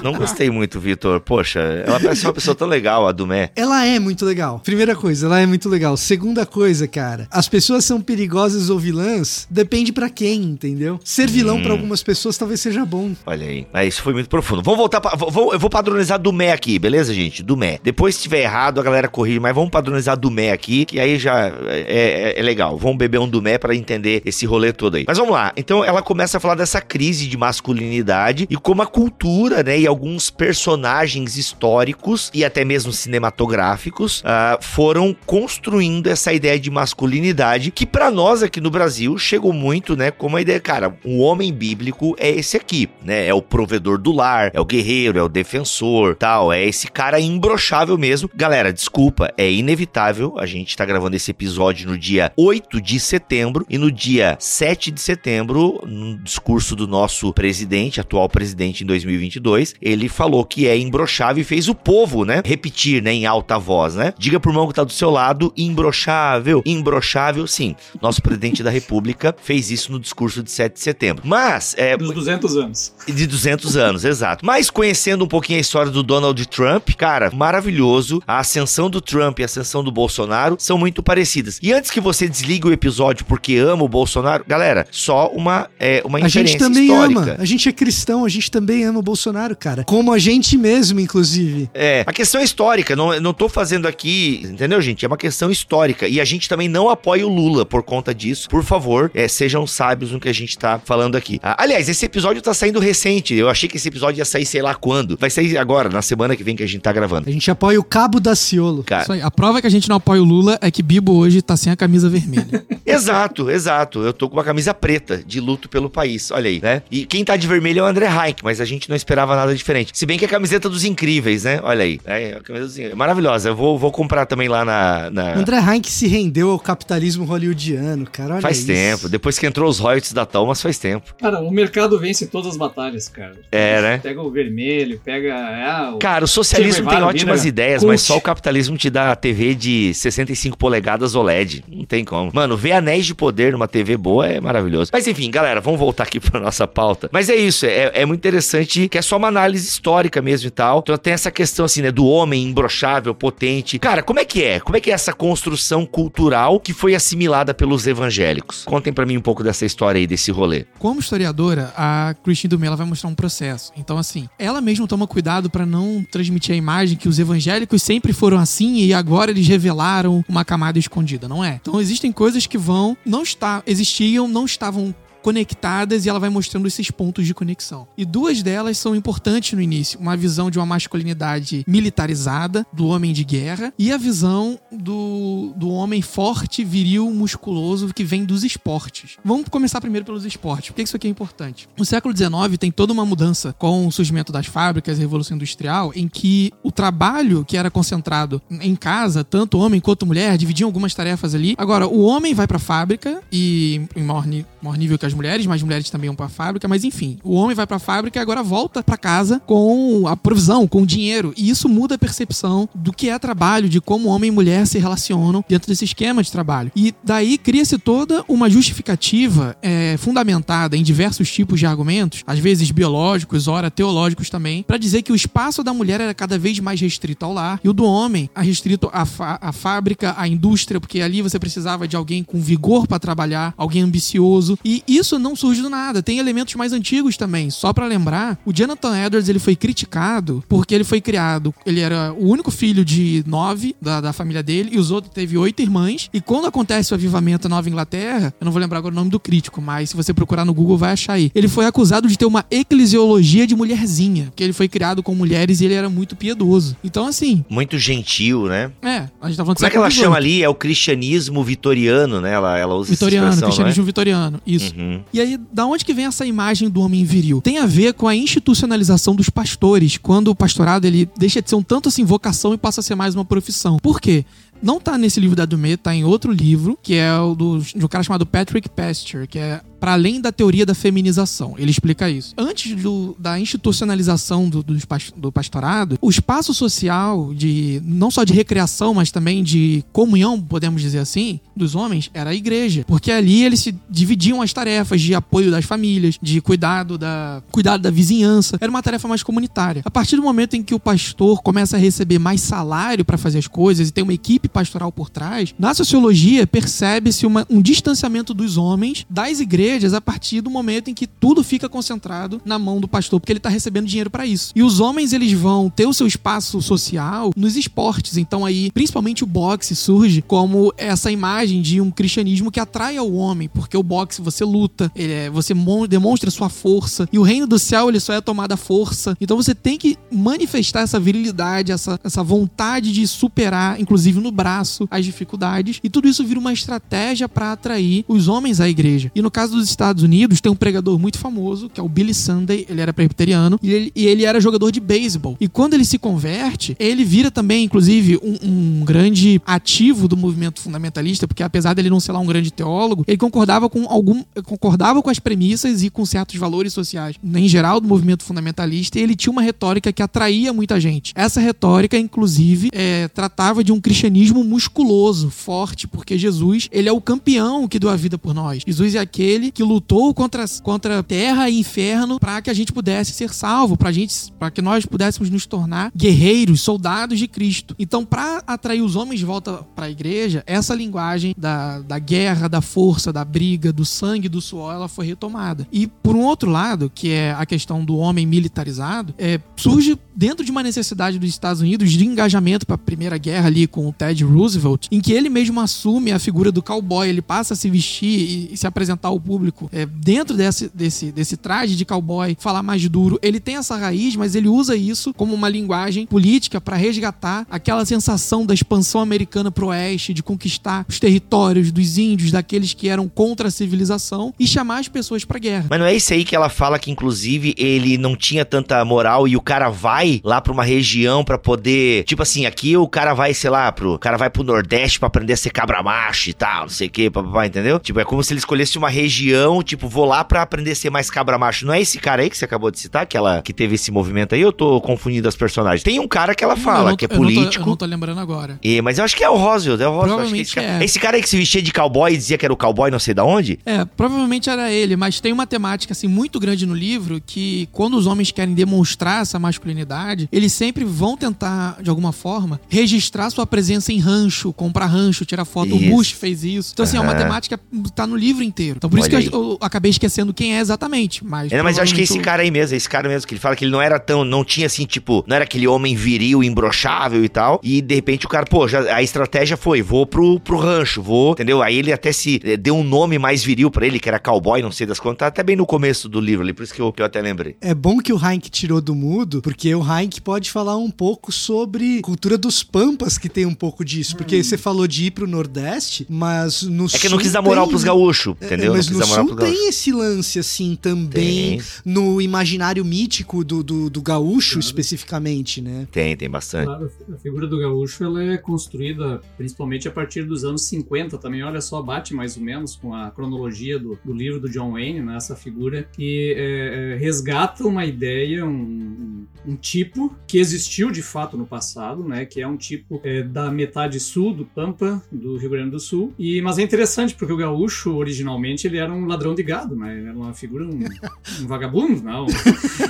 Não gostei muito, Vitor. Poxa, ela parece uma pessoa tão legal, a Dumé. Ela é muito legal. Primeira coisa, ela é muito legal. Segunda coisa, cara, as pessoas são perigosas ou vilãs, depende para quem, entendeu? Ser vilão hum. para algumas pessoas talvez seja bom. Olha aí. Mas isso foi muito profundo. Vamos voltar pra, vou, Eu vou padronizar Dumé aqui, beleza, gente? Dumé. Depois, se tiver errado, a galera corrige, mas vamos padronizar Dumé aqui, que aí já é, é, é legal. Vamos beber um Dumé para entender esse rolê todo aí. Mas vamos lá. Então, ela começa a falar dessa crise de masculinidade e como a cultura, né, e alguns personagens históricos e até mesmo cinematográficos uh, foram construindo essa ideia de masculinidade que para nós aqui no Brasil chegou muito, né, como a ideia, cara, um homem bíblico é esse aqui, né? É o provedor do lar, é o guerreiro, é o defensor, tal, é esse cara imbrochável mesmo. Galera, desculpa, é inevitável. A gente tá gravando esse episódio no dia 8 de setembro e no dia 7 de setembro, no discurso do nosso presidente, atual presidente em 2022, depois, ele falou que é imbrochável e fez o povo, né, repetir, né, em alta voz, né? Diga pro irmão que tá do seu lado, imbrochável, imbrochável, sim. Nosso presidente da república fez isso no discurso de 7 de setembro. Mas, é... Dos 200 anos. De 200 anos, exato. Mas conhecendo um pouquinho a história do Donald Trump, cara, maravilhoso. A ascensão do Trump e a ascensão do Bolsonaro são muito parecidas. E antes que você desligue o episódio porque ama o Bolsonaro, galera, só uma, é, uma A gente também histórica. ama. A gente é cristão, a gente também ama o Bolsonaro, cara. Como a gente mesmo, inclusive. É, a questão é histórica, não, não tô fazendo aqui, entendeu, gente? É uma questão histórica. E a gente também não apoia o Lula por conta disso. Por favor, é, sejam sábios no que a gente tá falando aqui. Ah, aliás, esse episódio tá saindo recente. Eu achei que esse episódio ia sair sei lá quando. Vai sair agora, na semana que vem que a gente tá gravando. A gente apoia o Cabo da Ciolo. Cara, Isso aí. A prova que a gente não apoia o Lula é que Bibo hoje tá sem a camisa vermelha. exato, exato. Eu tô com uma camisa preta de luto pelo país. Olha aí, né? E quem tá de vermelho é o André Heinck, mas a gente não esperava nada diferente. Se bem que é a camiseta dos incríveis, né? Olha aí. É, a camiseta dos incríveis. Maravilhosa. Eu vou, vou comprar também lá na. na... André Heinck se rendeu ao capitalismo hollywoodiano, cara. Olha Faz isso. tempo. Depois que entrou os royalties da Thomas, faz tempo. Cara, o mercado vence todas as batalhas, cara. É, né? Pega o vermelho, pega. Ah, o... Cara, o socialismo tem ótimas vira ideias, cult. mas só o capitalismo te dá TV de 65 polegadas OLED. Não tem como. Mano, ver anéis de poder numa TV boa é maravilhoso. Mas enfim, galera, vamos voltar aqui pra nossa pauta. Mas é isso, é, é muito interessante que é só uma análise histórica mesmo e tal. Então tem essa questão assim, né, do homem imbrochável, potente. Cara, como é que é? Como é que é essa construção cultural que foi assimilada pelos evangélicos? Contem pra mim um pouco dessa história aí, desse rolê. Como historiadora, a Christine Dumé ela vai mostrar um processo. Então, assim, ela mesma toma cuidado pra não transmitir a imagem que os evangélicos sempre foram assim e agora eles revelaram uma camada escondida. Não é. Então, existem coisas que vão, não está, existiam, não estavam conectadas e ela vai mostrando esses pontos de conexão. E duas delas são importantes no início: uma visão de uma masculinidade militarizada, do homem de guerra, e a visão do, do homem forte, viril, musculoso que vem dos esportes. Vamos começar primeiro pelos esportes. Por que isso aqui é importante? No século XIX tem toda uma mudança com o surgimento das fábricas, a Revolução Industrial, em que o trabalho que era concentrado em casa, tanto homem quanto mulher, dividiam algumas tarefas ali. Agora, o homem vai pra fábrica e em maior, maior nível que as mulheres, mas mulheres também vão pra fábrica, mas enfim, o homem vai pra fábrica e agora volta pra casa com a provisão, com o dinheiro. E isso muda a percepção do que é trabalho, de como homem e mulher se relacionam dentro desse esquema de trabalho. E daí cria-se toda uma justificativa é, fundamentada em diversos tipos de argumentos, às vezes biológicos, ora teológicos também, pra dizer que o espaço da mulher era cada vez mais restrito ao lar e o do homem a restrito à, à fábrica, à indústria, porque ali você precisava de alguém com vigor pra trabalhar, alguém ambicioso. E isso não surge do nada. Tem elementos mais antigos também. Só pra lembrar, o Jonathan Edwards ele foi criticado porque ele foi criado. Ele era o único filho de nove da, da família dele e os outros teve oito irmãs. E quando acontece o avivamento na Nova Inglaterra, eu não vou lembrar agora o nome do crítico, mas se você procurar no Google vai achar aí. Ele foi acusado de ter uma eclesiologia de mulherzinha, que ele foi criado com mulheres e ele era muito piedoso. Então assim, Muito gentil, né? é, a gente tá falando do Como é que ela chama ali? É o cristianismo vitoriano, né? Ela, ela usa Vitoriano, essa expressão, cristianismo vitoriano. Isso. Uhum. E aí, da onde que vem essa imagem do homem viril? Tem a ver com a institucionalização dos pastores, quando o pastorado ele deixa de ser um tanto assim vocação e passa a ser mais uma profissão. Por quê? Não tá nesse livro da Dumé, tá em outro livro, que é o do, de um cara chamado Patrick Pasture, que é para além da teoria da feminização. Ele explica isso. Antes do- da institucionalização do, pas- do pastorado, o espaço social de não só de recreação, mas também de comunhão, podemos dizer assim, dos homens, era a igreja. Porque ali eles se dividiam as tarefas de apoio das famílias, de cuidado da, cuidado da vizinhança. Era uma tarefa mais comunitária. A partir do momento em que o pastor começa a receber mais salário para fazer as coisas e tem uma equipe pastoral por trás, na sociologia percebe-se um distanciamento dos homens das igrejas a partir do momento em que tudo fica concentrado na mão do pastor, porque ele tá recebendo dinheiro para isso. E os homens eles vão ter o seu espaço social nos esportes. Então aí, principalmente o boxe surge como essa imagem de um cristianismo que atrai ao homem, porque o boxe você luta, é- você mon- demonstra sua força e o reino do céu ele só é tomado à força. Então você tem que manifestar essa virilidade, essa, essa vontade de superar, inclusive no braço, as dificuldades. E tudo isso vira uma estratégia para atrair os homens à igreja. E no caso dos dos Estados Unidos tem um pregador muito famoso, que é o Billy Sunday, ele era presbiteriano, e ele, e ele era jogador de beisebol. E quando ele se converte, ele vira também, inclusive, um, um grande ativo do movimento fundamentalista, porque apesar dele não ser lá um grande teólogo, ele concordava com algum concordava com as premissas e com certos valores sociais, em geral, do movimento fundamentalista, e ele tinha uma retórica que atraía muita gente. Essa retórica, inclusive, é, tratava de um cristianismo musculoso, forte, porque Jesus, ele é o campeão que deu a vida por nós. Jesus é aquele que lutou contra, contra terra e inferno para que a gente pudesse ser salvo, para gente, para que nós pudéssemos nos tornar guerreiros, soldados de Cristo. Então, para atrair os homens de volta para a igreja, essa linguagem da, da guerra, da força, da briga, do sangue, do suor, ela foi retomada. E por um outro lado, que é a questão do homem militarizado, é, surge dentro de uma necessidade dos Estados Unidos de engajamento para a Primeira Guerra ali com o Ted Roosevelt, em que ele mesmo assume a figura do cowboy, ele passa a se vestir e, e se apresentar ao público é, dentro desse, desse, desse traje de cowboy, falar mais duro. Ele tem essa raiz, mas ele usa isso como uma linguagem política para resgatar aquela sensação da expansão americana pro oeste, de conquistar os territórios dos índios, daqueles que eram contra a civilização e chamar as pessoas para guerra. Mas não é isso aí que ela fala que inclusive ele não tinha tanta moral e o cara vai lá para uma região para poder, tipo assim, aqui o cara vai, sei lá, pro, o cara vai pro Nordeste para aprender a ser cabra macho e tal, não sei o que, papapá, entendeu? Tipo, é como se ele escolhesse uma região, tipo, vou lá para aprender a ser mais cabra macho. Não é esse cara aí que você acabou de citar, que ela que teve esse movimento aí? Eu tô confundindo as personagens. Tem um cara que ela fala não, que é político. Eu não, tô, eu não tô lembrando agora. E, mas eu acho que é o Roswell, é o Roswell. Esse, cara, é. esse cara aí que se vestia de cowboy e dizia que era o cowboy não sei da onde? É, provavelmente era ele, mas tem uma temática assim muito grande no livro que quando os homens querem demonstrar essa masculinidade, eles sempre vão tentar de alguma forma registrar sua presença em rancho, comprar rancho, tirar foto. Isso. O Bush fez isso. Então assim, é uma temática que tá no livro inteiro. Então por isso Olha que eu, eu acabei esquecendo quem é exatamente, mas É, mas eu acho que é esse cara aí mesmo, esse cara mesmo, que ele fala que ele não era tão, não tinha assim, tipo, não era aquele homem viril, imbrochável e tal, e de repente o cara, pô, já, a estratégia foi, vou pro, pro rancho, vou, entendeu? Aí ele até se eh, deu um nome mais viril pra ele, que era cowboy, não sei das quantas, tá até bem no começo do livro ali, por isso que eu, que eu até lembrei. É bom que o Heinck tirou do mudo, porque o Heinck pode falar um pouco sobre cultura dos pampas, que tem um pouco disso. Porque você falou de ir pro Nordeste, mas no É que eu não quis dar moral pros gaúchos, entendeu? É, mas não no gaúchos. tem esse lance, assim, também Tem. no imaginário mítico do, do, do gaúcho, especificamente, né? Tem, tem bastante. Claro, a figura do gaúcho ela é construída principalmente a partir dos anos 50 também. Olha só, bate mais ou menos com a cronologia do, do livro do John Wayne, né? essa figura que é, é, resgata uma ideia, um, um- um tipo que existiu de fato no passado, né? que é um tipo é, da metade sul do Pampa, do Rio Grande do Sul. E, mas é interessante porque o gaúcho, originalmente, ele era um ladrão de gado, né? Era uma figura, um, um vagabundo, não.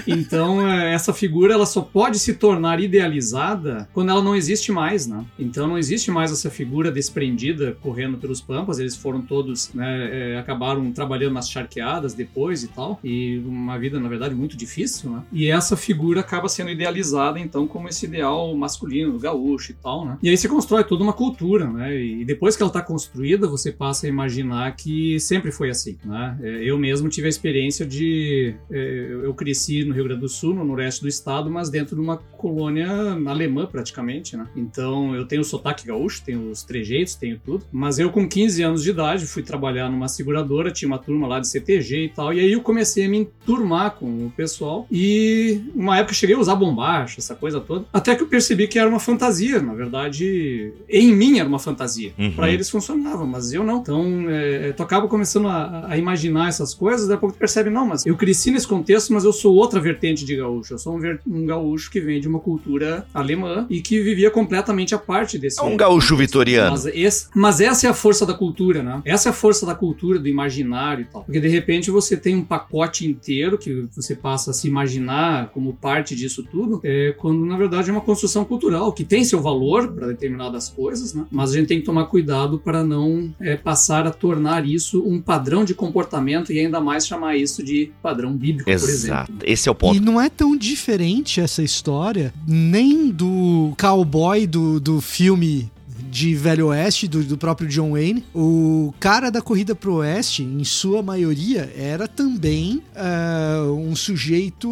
Então, é, essa figura ela só pode se tornar idealizada quando ela não existe mais, né? Então, não existe mais essa figura desprendida correndo pelos pampas. Eles foram todos, né, é, acabaram trabalhando nas charqueadas depois e tal. E uma vida, na verdade, muito difícil, né? E essa figura acaba sendo idealizada, então, como esse ideal masculino do gaúcho e tal, né? E aí se constrói toda uma cultura, né? E depois que ela está construída, você passa a imaginar que sempre foi assim, né? É, Eu mesmo tive a experiência de... é, Eu cresci no Rio Grande do Sul, no noroeste do estado, mas dentro de uma colônia alemã, praticamente, né? Então, eu tenho o sotaque gaúcho, tenho os trejeitos, tenho tudo. Mas eu, com 15 anos de idade, fui trabalhar numa seguradora, tinha uma turma lá de CTG e tal, e aí eu comecei a me enturmar com o pessoal. E uma época eu cheguei a usar bombacha, essa coisa toda, até que eu percebi que era uma fantasia, na verdade, em mim era uma fantasia. Uhum. Pra eles funcionava, mas eu não. Então, é, tu acaba começando a, a imaginar essas coisas, daqui a pouco tu percebe, não, mas eu cresci nesse contexto, mas eu sou outra vertente de gaúcho. Eu sou um, ver- um gaúcho que vem de uma cultura alemã e que vivia completamente a parte desse. É um gaúcho vitoriano. Mas, esse- mas essa é a força da cultura, né? Essa é a força da cultura, do imaginário e tal. Porque de repente você tem um pacote inteiro que você passa a se imaginar como parte disso tudo, é, quando na verdade é uma construção cultural que tem seu valor para determinadas coisas, né? Mas a gente tem que tomar cuidado para não é, passar a tornar isso um padrão de comportamento e ainda mais chamar isso de padrão bíblico, por exemplo. Exato. Esse é o ponto. E não é tão diferente essa história, nem do cowboy do, do filme de Velho Oeste, do, do próprio John Wayne. O cara da corrida pro Oeste, em sua maioria, era também uh, um sujeito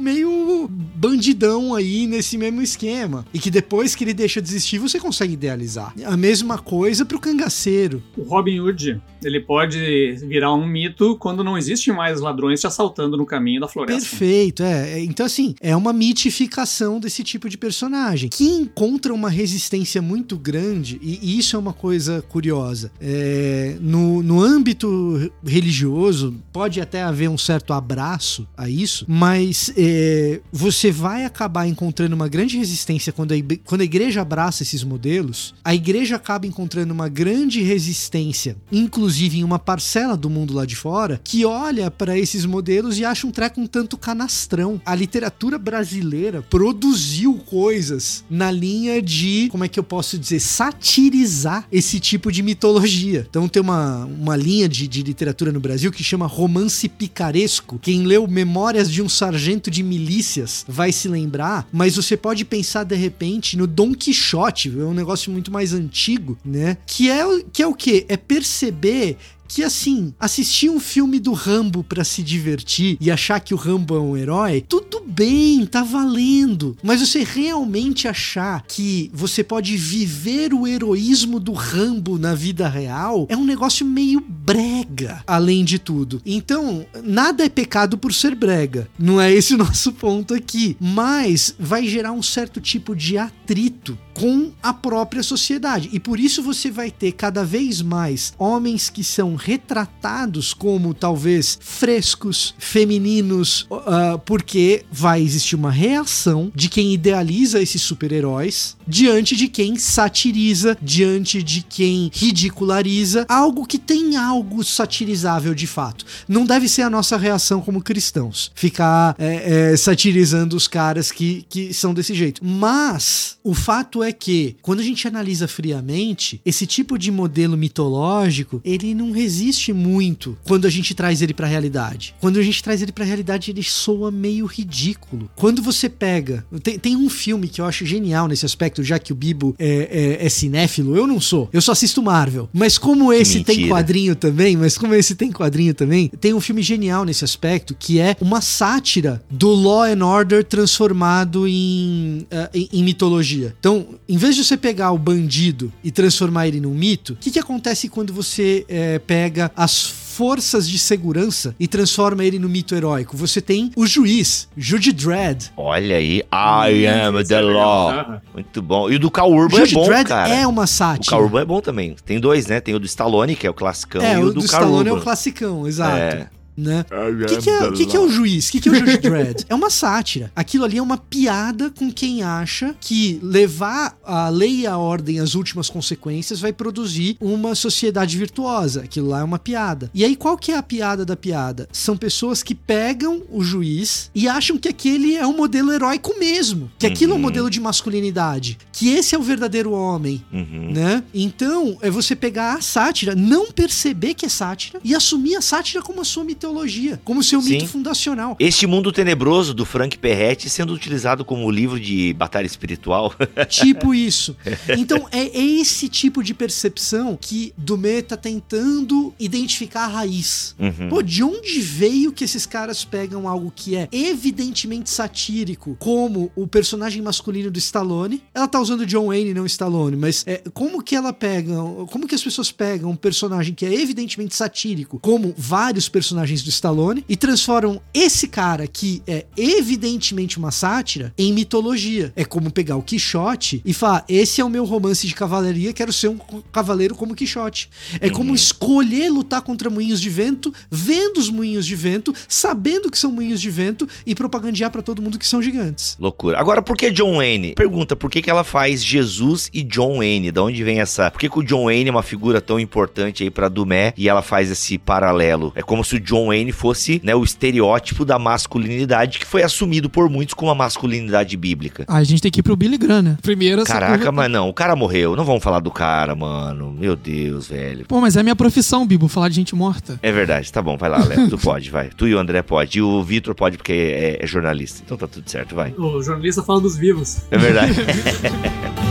meio bandidão aí nesse mesmo esquema. E que depois que ele deixa de existir, você consegue idealizar. A mesma coisa pro cangaceiro. O Robin Hood, ele pode virar um mito quando não existe mais ladrões te assaltando no caminho da floresta. Perfeito, é. Então, assim, é uma mitificação desse tipo de personagem que encontra uma resistência muito grande, e isso é uma coisa curiosa. É, no, no âmbito religioso, pode até haver um certo abraço a isso, mas é, você vai acabar encontrando uma grande resistência quando a, quando a igreja abraça esses modelos, a igreja acaba encontrando uma grande resistência, inclusive em uma parcela do mundo lá de fora, que olha para esses modelos e acha um treco um tanto canastrão. A literatura brasileira produziu coisas na linha de, como é que eu posso dizer, satirizar esse tipo de mitologia. Então tem uma, uma linha de, de literatura no Brasil que chama romance picaresco. Quem leu Memórias de um Sargento de Milícias vai se lembrar, mas você pode pensar de repente no Dom Quixote, é um negócio muito mais antigo, né? Que é, que é o quê? É perceber que assim, assistir um filme do Rambo para se divertir e achar que o Rambo é um herói, tudo bem, tá valendo. Mas você realmente achar que você pode viver o heroísmo do Rambo na vida real é um negócio meio brega, além de tudo. Então, nada é pecado por ser brega. Não é esse o nosso ponto aqui. Mas vai gerar um certo tipo de atrito com a própria sociedade. E por isso você vai ter cada vez mais homens que são retratados como talvez frescos, femininos, uh, porque vai existir uma reação de quem idealiza esses super-heróis diante de quem satiriza, diante de quem ridiculariza algo que tem algo satirizável de fato. Não deve ser a nossa reação como cristãos, ficar é, é, satirizando os caras que, que são desse jeito. Mas o fato é que, quando a gente analisa friamente, esse tipo de modelo mitológico, ele não resiste muito quando a gente traz ele pra realidade. Quando a gente traz ele pra realidade, ele soa meio ridículo. Quando você pega. Tem, tem um filme que eu acho genial nesse aspecto, já que o Bibo é, é, é cinéfilo, eu não sou. Eu só assisto Marvel. Mas como esse tem quadrinho também, mas como esse tem quadrinho também, tem um filme genial nesse aspecto que é uma sátira do Law and Order transformado em, uh, em, em mitologia. Então, em vez de você pegar o bandido e transformar ele num mito, o que, que acontece quando você é, pega as forças de segurança e transforma ele no mito heróico. Você tem o juiz, Jude Dredd. Olha aí, I am the law. Muito bom. E o do Cal Urban é é bom, Dredd cara. é uma sátira. O Cal Urban é bom também. Tem dois, né? Tem o do Stallone, que é o classicão, é, e o, o do, do Stallone é o classicão, exato. É né? O que, que, é, que, que é o juiz? O que, que é o Judge Dredd? é uma sátira. Aquilo ali é uma piada com quem acha que levar a lei e a ordem às últimas consequências vai produzir uma sociedade virtuosa. Aquilo lá é uma piada. E aí, qual que é a piada da piada? São pessoas que pegam o juiz e acham que aquele é um modelo heróico mesmo. Que aquilo uhum. é um uhum. modelo de masculinidade. Que esse é o verdadeiro homem. Uhum. Né? Então, é você pegar a sátira, não perceber que é sátira e assumir a sátira como a sua mitologia teologia, como seu Sim. mito fundacional. Este mundo tenebroso do Frank Perretti sendo utilizado como livro de batalha espiritual. Tipo isso. Então é, é esse tipo de percepção que Dumé tá tentando identificar a raiz. Uhum. Pô, de onde veio que esses caras pegam algo que é evidentemente satírico, como o personagem masculino do Stallone? Ela tá usando John Wayne, não Stallone, mas é, como que ela pega, como que as pessoas pegam um personagem que é evidentemente satírico, como vários personagens do Stallone e transformam esse cara, que é evidentemente uma sátira, em mitologia. É como pegar o Quixote e falar: esse é o meu romance de cavalaria, quero ser um cavaleiro como Quixote. É uhum. como escolher lutar contra moinhos de vento, vendo os moinhos de vento, sabendo que são moinhos de vento e propagandear para todo mundo que são gigantes. Loucura. Agora, por que John Wayne? Pergunta, por que, que ela faz Jesus e John Wayne? Da onde vem essa. Por que, que o John Wayne é uma figura tão importante aí pra Dumé e ela faz esse paralelo? É como se o John Wayne fosse né, o estereótipo da masculinidade que foi assumido por muitos como a masculinidade bíblica. Ah, a gente tem que ir pro Billy Graham, né? Primeiro Caraca, mas não, o cara morreu. Não vamos falar do cara, mano. Meu Deus, velho. Pô, mas é minha profissão, Bibo, falar de gente morta. É verdade, tá bom, vai lá, Léo. tu pode, vai. Tu e o André pode. E o Vitor pode porque é, é jornalista. Então tá tudo certo, vai. O jornalista fala dos vivos. É verdade.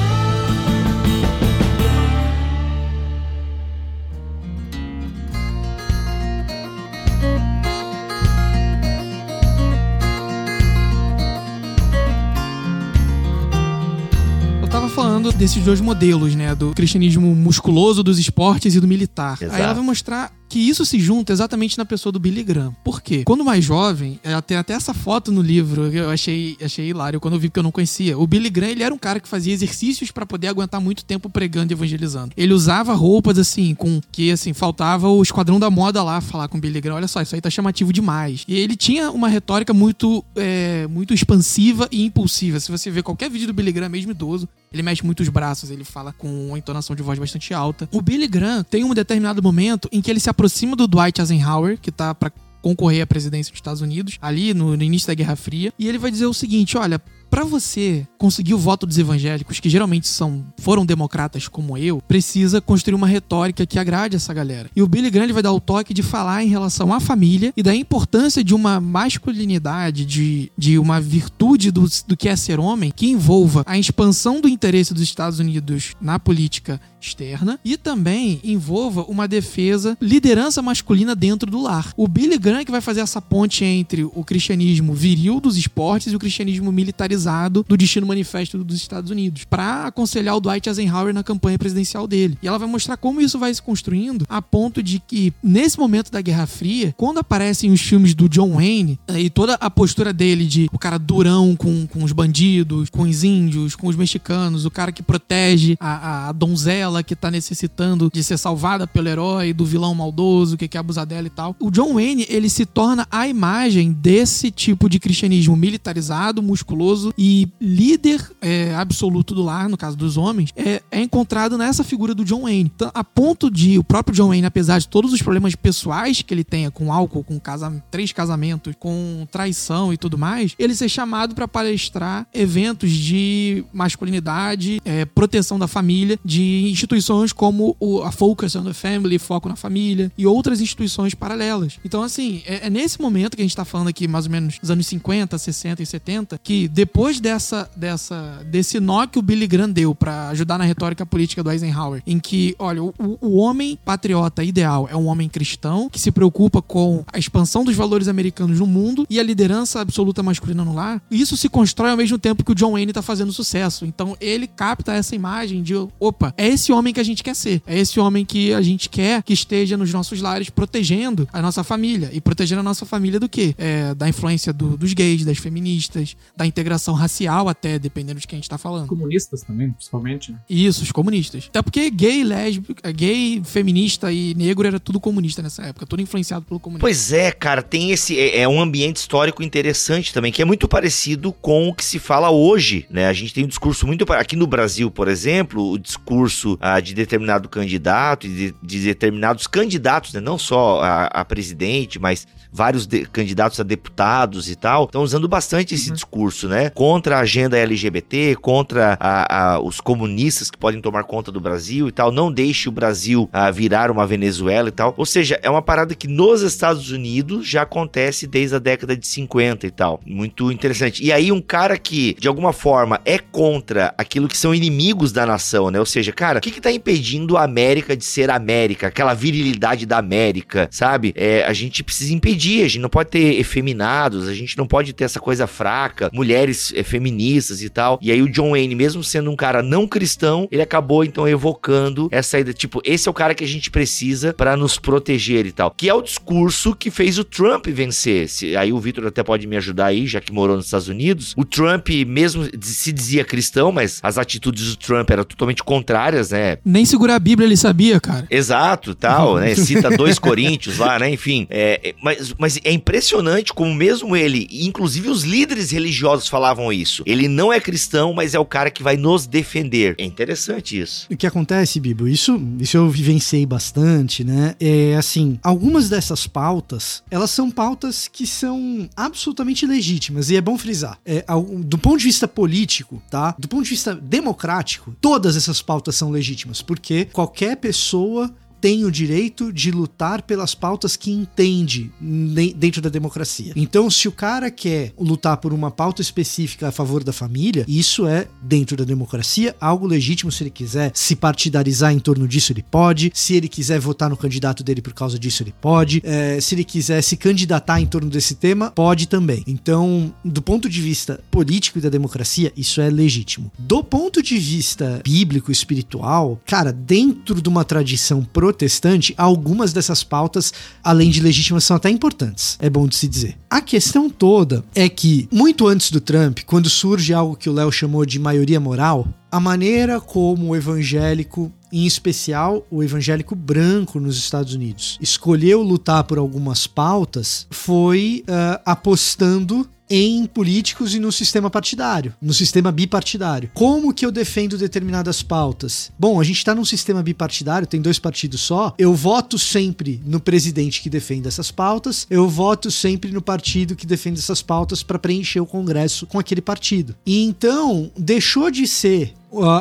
desses dois modelos, né? Do cristianismo musculoso dos esportes e do militar. Exato. Aí ela vai mostrar que isso se junta exatamente na pessoa do Billy Graham. Por quê? Quando mais jovem, ela tem até essa foto no livro, que eu achei, achei hilário quando eu vi que eu não conhecia. O Billy Graham, ele era um cara que fazia exercícios para poder aguentar muito tempo pregando e evangelizando. Ele usava roupas assim, com que assim, faltava o esquadrão da moda lá falar com o Billy Graham, olha só, isso aí tá chamativo demais. E ele tinha uma retórica muito, é, muito expansiva e impulsiva. Se você ver qualquer vídeo do Billy Graham, mesmo idoso, ele mexe muito os braços, ele fala com uma entonação de voz bastante alta. O Billy Graham tem um determinado momento em que ele se aproxima do Dwight Eisenhower, que tá para concorrer à presidência dos Estados Unidos, ali no, no início da Guerra Fria, e ele vai dizer o seguinte: olha, para você conseguir o voto dos evangélicos, que geralmente são foram democratas como eu, precisa construir uma retórica que agrade essa galera. E o Billy Graham vai dar o toque de falar em relação à família e da importância de uma masculinidade, de, de uma virtude do, do que é ser homem, que envolva a expansão do interesse dos Estados Unidos na política externa e também envolva uma defesa, liderança masculina dentro do lar. O Billy Graham que vai fazer essa ponte entre o cristianismo viril dos esportes e o cristianismo militarizado do destino manifesto dos Estados Unidos, para aconselhar o Dwight Eisenhower na campanha presidencial dele. E ela vai mostrar como isso vai se construindo a ponto de que nesse momento da Guerra Fria, quando aparecem os filmes do John Wayne eh, e toda a postura dele de o cara durão com, com os bandidos, com os índios, com os mexicanos, o cara que protege a, a donzela que tá necessitando de ser salvada pelo herói, do vilão maldoso que quer abusar dela e tal. O John Wayne, ele se torna a imagem desse tipo de cristianismo militarizado, musculoso e líder é, absoluto do lar, no caso dos homens, é, é encontrado nessa figura do John Wayne. Então, a ponto de o próprio John Wayne, apesar de todos os problemas pessoais que ele tenha com álcool, com casa, três casamentos, com traição e tudo mais, ele ser chamado para palestrar eventos de masculinidade, é, proteção da família, de instituições como o, a Focus on the Family, Foco na Família, e outras instituições paralelas. Então, assim, é, é nesse momento que a gente tá falando aqui, mais ou menos dos anos 50, 60 e 70, que depois dessa, dessa, desse nó que o Billy Graham deu pra ajudar na retórica política do Eisenhower, em que, olha, o, o homem patriota ideal é um homem cristão que se preocupa com a expansão dos valores americanos no mundo e a liderança absoluta masculina no lar, isso se constrói ao mesmo tempo que o John Wayne tá fazendo sucesso. Então, ele capta essa imagem de, opa, é esse homem que a gente quer ser. É esse homem que a gente quer que esteja nos nossos lares protegendo a nossa família. E protegendo a nossa família do quê? É, da influência do, dos gays, das feministas, da integração racial até, dependendo de quem a gente tá falando. Comunistas também, principalmente. Né? Isso, os comunistas. Até porque gay, lésbico, gay, feminista e negro era tudo comunista nessa época, tudo influenciado pelo comunismo. Pois é, cara, tem esse. É, é, um ambiente histórico interessante também, que é muito parecido com o que se fala hoje, né? A gente tem um discurso muito. Aqui no Brasil, por exemplo, o discurso ah, de determinado candidato e de, de, determinados candidatos, né? não só a, a presidente, mas vários de, candidatos a deputados e tal, estão usando bastante esse uhum. discurso, né? Contra a agenda LGBT, contra a, a, os comunistas que podem tomar conta do Brasil e tal. Não deixe o Brasil a, ah, virar uma Venezuela e tal. Ou seja, é uma parada que nos Estados Unidos já acontece desde a década de 50 e tal. Muito interessante. E aí, um cara que, de alguma forma, é contra aquilo que são inimigos da nação, né? Ou seja, cara, o que, que tá impedindo a América de ser América? Aquela virilidade da América, sabe? É, a gente precisa impedir a gente não pode ter efeminados, a gente não pode ter essa coisa fraca, mulheres é, feministas e tal. E aí o John Wayne, mesmo sendo um cara não cristão, ele acabou então evocando essa ideia, tipo, esse é o cara que a gente precisa para nos proteger e tal. Que é o discurso que fez o Trump vencer. Se, aí o Victor até pode me ajudar aí, já que morou nos Estados Unidos. O Trump mesmo se dizia cristão, mas as atitudes do Trump eram totalmente contrárias, né? Nem segurar a Bíblia ele sabia, cara. Exato, tal, né? Cita dois Coríntios lá, né? Enfim, é, mas mas, é impressionante como mesmo ele, inclusive os líderes religiosos falavam isso. Ele não é cristão, mas é o cara que vai nos defender. É interessante isso. O que acontece, Bibo? Isso, isso eu vivenciei bastante, né? É assim, algumas dessas pautas, elas são pautas que são absolutamente legítimas, e é bom frisar. É, do ponto de vista político, tá? Do ponto de vista democrático, todas essas pautas são legítimas, porque qualquer pessoa tem o direito de lutar pelas pautas que entende dentro da democracia. Então, se o cara quer lutar por uma pauta específica a favor da família, isso é, dentro da democracia, algo legítimo. Se ele quiser se partidarizar em torno disso, ele pode. Se ele quiser votar no candidato dele por causa disso, ele pode. É, se ele quiser se candidatar em torno desse tema, pode também. Então, do ponto de vista político e da democracia, isso é legítimo. Do ponto de vista bíblico, espiritual, cara, dentro de uma tradição protestante, algumas dessas pautas, além de legítimas, são até importantes. É bom de se dizer. A questão toda é que, muito antes do Trump, quando surge algo que o Léo chamou de maioria moral, a maneira como o evangélico, em especial o evangélico branco nos Estados Unidos, escolheu lutar por algumas pautas foi uh, apostando em políticos e no sistema partidário, no sistema bipartidário. Como que eu defendo determinadas pautas? Bom, a gente está num sistema bipartidário, tem dois partidos só. Eu voto sempre no presidente que defende essas pautas, eu voto sempre no partido que defende essas pautas para preencher o Congresso com aquele partido. E então deixou de ser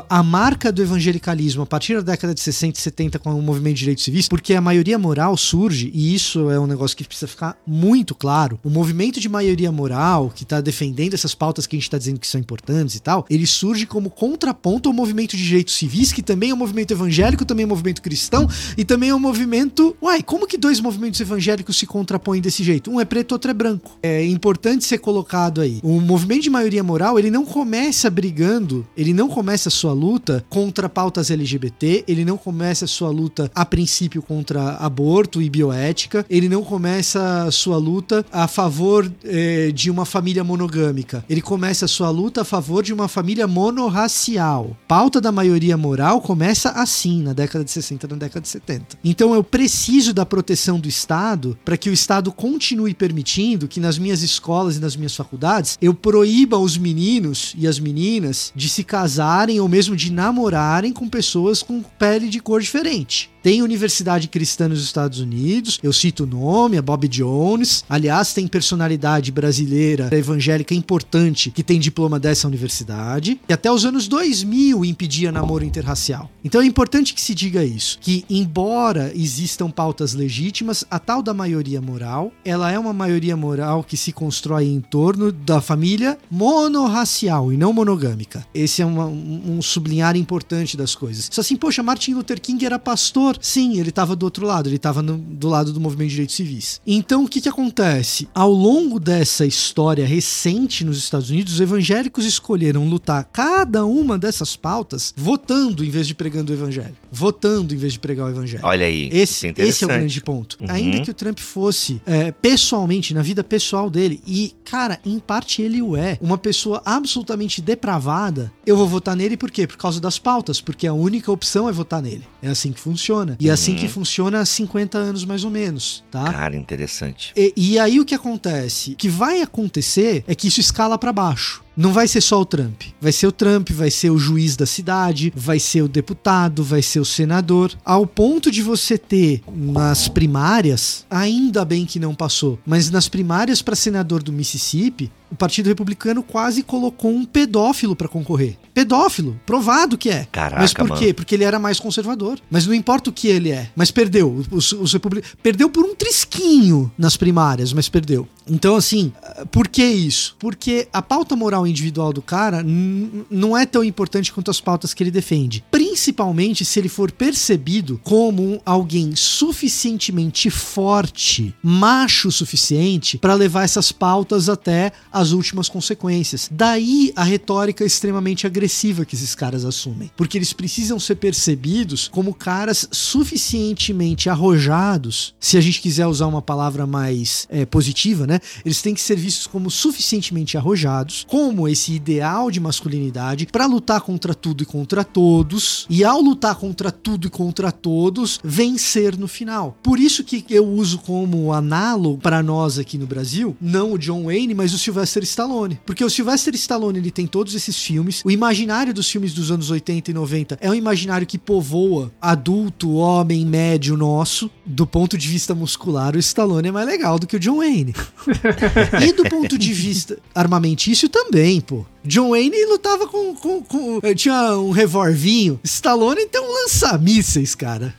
a marca do evangelicalismo a partir da década de 60 e 70 com o movimento de direitos civis, porque a maioria moral surge, e isso é um negócio que precisa ficar muito claro. O movimento de maioria moral, que está defendendo essas pautas que a gente está dizendo que são importantes e tal, ele surge como contraponto ao movimento de direitos civis, que também é um movimento evangélico, também é um movimento cristão, e também é um movimento. Uai, como que dois movimentos evangélicos se contrapõem desse jeito? Um é preto, outro é branco. É importante ser colocado aí. O movimento de maioria moral, ele não começa brigando, ele não começa a sua luta contra pautas LGBT, ele não começa a sua luta a princípio contra aborto e bioética, ele não começa a sua luta a favor eh, de uma família monogâmica, ele começa a sua luta a favor de uma família monorracial. Pauta da maioria moral começa assim, na década de 60, na década de 70. Então eu preciso da proteção do Estado para que o Estado continue permitindo que nas minhas escolas e nas minhas faculdades eu proíba os meninos e as meninas de se casarem casarem ou mesmo de namorarem com pessoas com pele de cor diferente. Tem universidade cristã nos Estados Unidos, eu cito o nome, a Bob Jones. Aliás, tem personalidade brasileira evangélica importante que tem diploma dessa universidade. E até os anos 2000 impedia namoro interracial. Então é importante que se diga isso, que embora existam pautas legítimas, a tal da maioria moral, ela é uma maioria moral que se constrói em torno da família monorracial e não monogâmica. Esse é uma, um sublinhar importante das coisas. Só assim, poxa, Martin Luther King era pastor Sim, ele estava do outro lado, ele estava do lado do movimento de direitos civis. Então, o que, que acontece? Ao longo dessa história recente nos Estados Unidos, os evangélicos escolheram lutar cada uma dessas pautas votando em vez de pregando o evangelho. Votando em vez de pregar o evangelho. Olha aí. Esse, é esse é o grande ponto. Uhum. Ainda que o Trump fosse é, pessoalmente, na vida pessoal dele, e, cara, em parte ele o é, uma pessoa absolutamente depravada, eu vou votar nele por quê? Por causa das pautas, porque a única opção é votar nele. É assim que funciona. E é assim que uhum. funciona há 50 anos mais ou menos, tá? Cara, interessante. E, e aí o que acontece? O que vai acontecer é que isso escala para baixo não vai ser só o Trump. Vai ser o Trump, vai ser o juiz da cidade, vai ser o deputado, vai ser o senador. Ao ponto de você ter nas primárias, ainda bem que não passou, mas nas primárias para senador do Mississippi, o Partido Republicano quase colocou um pedófilo para concorrer. Pedófilo, provado que é. Caraca, mas por mano. quê? Porque ele era mais conservador. Mas não importa o que ele é. Mas perdeu. Os, os republic... Perdeu por um trisquinho nas primárias, mas perdeu. Então, assim, por que isso? Porque a pauta moral individual do cara não é tão importante quanto as pautas que ele defende. Principalmente se ele for percebido como alguém suficientemente forte, macho o suficiente, para levar essas pautas até as últimas consequências. Daí a retórica extremamente agressiva que esses caras assumem. Porque eles precisam ser percebidos como caras suficientemente arrojados, se a gente quiser usar uma palavra mais é, positiva, né? Eles têm que ser vistos como suficientemente arrojados, como esse ideal de masculinidade, para lutar contra tudo e contra todos, e ao lutar contra tudo e contra todos, vencer no final. Por isso que eu uso como análogo para nós aqui no Brasil, não o John Wayne, mas o Sylvester Stallone. Porque o Sylvester Stallone ele tem todos esses filmes, o imaginário dos filmes dos anos 80 e 90 é um imaginário que povoa adulto, homem, médio nosso. Do ponto de vista muscular, o Stallone é mais legal do que o John Wayne. e do ponto de vista armamentício também, pô. John Wayne lutava com, com, com, Tinha um revolvinho. Stallone tem um lança-mísseis, cara.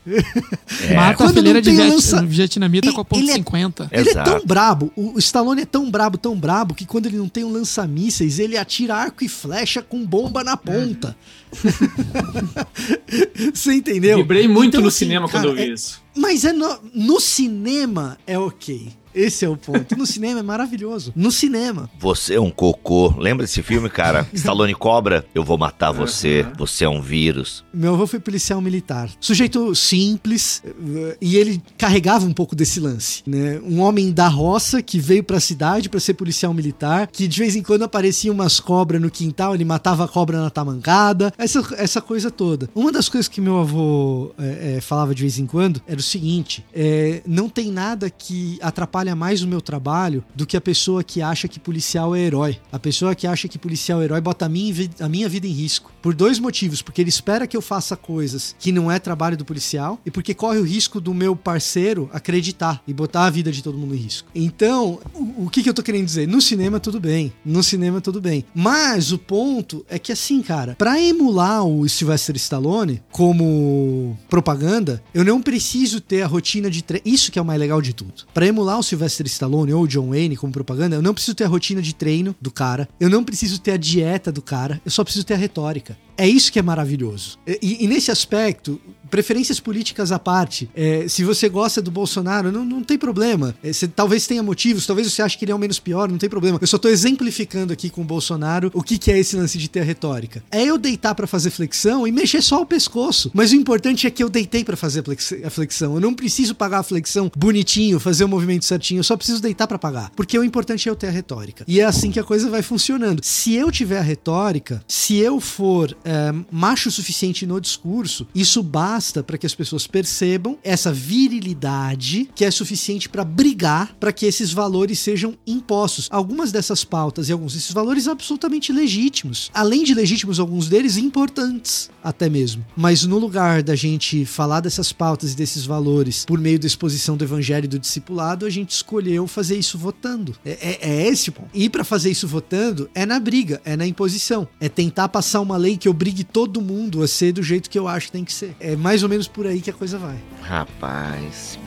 É. Mata Quando a fileira de Viet... lança... vietnamita com a ponto ele 50. É, ele é tão brabo, o Stallone é tão brabo, tão brabo, que quando ele não tem um lança-mísseis, ele atira arco e flecha com bomba na ponta. Você entendeu? Vibrei muito então, no assim, cinema cara, quando eu vi é, isso. Mas é no, no cinema é ok. Esse é o ponto. No cinema é maravilhoso. No cinema. Você é um cocô. Lembra desse filme, cara? Stallone cobra. Eu vou matar você. Você é um vírus. Meu avô foi policial militar. Sujeito simples. E ele carregava um pouco desse lance, né? Um homem da roça que veio pra cidade para ser policial militar. Que de vez em quando apareciam umas cobras no quintal. Ele matava a cobra na tamancada. Essa, essa coisa toda. Uma das coisas que meu avô é, é, falava de vez em quando era o seguinte: é, não tem nada que atrapalhe atrapalha mais o meu trabalho do que a pessoa que acha que policial é herói. A pessoa que acha que policial é herói bota a minha, a minha vida em risco. Por dois motivos. Porque ele espera que eu faça coisas que não é trabalho do policial e porque corre o risco do meu parceiro acreditar e botar a vida de todo mundo em risco. Então, o, o que, que eu tô querendo dizer? No cinema, tudo bem. No cinema, tudo bem. Mas o ponto é que, assim, cara, pra emular o Sylvester Stallone como propaganda, eu não preciso ter a rotina de treino. Isso que é o mais legal de tudo. Pra emular o Sylvester Stallone ou John Wayne como propaganda, eu não preciso ter a rotina de treino do cara, eu não preciso ter a dieta do cara, eu só preciso ter a retórica. É isso que é maravilhoso. E, e nesse aspecto, preferências políticas à parte, é, se você gosta do Bolsonaro, não, não tem problema. É, você, talvez tenha motivos, talvez você ache que ele é o menos pior, não tem problema. Eu só tô exemplificando aqui com o Bolsonaro o que, que é esse lance de ter retórica. É eu deitar para fazer flexão e mexer só o pescoço. Mas o importante é que eu deitei para fazer a flexão. Eu não preciso pagar a flexão bonitinho, fazer o movimento certinho. Eu só preciso deitar para pagar. Porque o importante é eu ter a retórica. E é assim que a coisa vai funcionando. Se eu tiver a retórica, se eu for é, macho o suficiente no discurso, isso basta para que as pessoas percebam essa virilidade que é suficiente para brigar para que esses valores sejam impostos. Algumas dessas pautas e alguns desses valores absolutamente legítimos. Além de legítimos, alguns deles importantes até mesmo. Mas no lugar da gente falar dessas pautas e desses valores por meio da exposição do evangelho e do discipulado, a gente escolheu fazer isso votando. É, é, é esse o ponto. E para fazer isso votando é na briga, é na imposição. É tentar passar uma lei que obrigue todo mundo a ser do jeito que eu acho que tem que ser. É mais ou menos por aí que a coisa vai. Rapaz.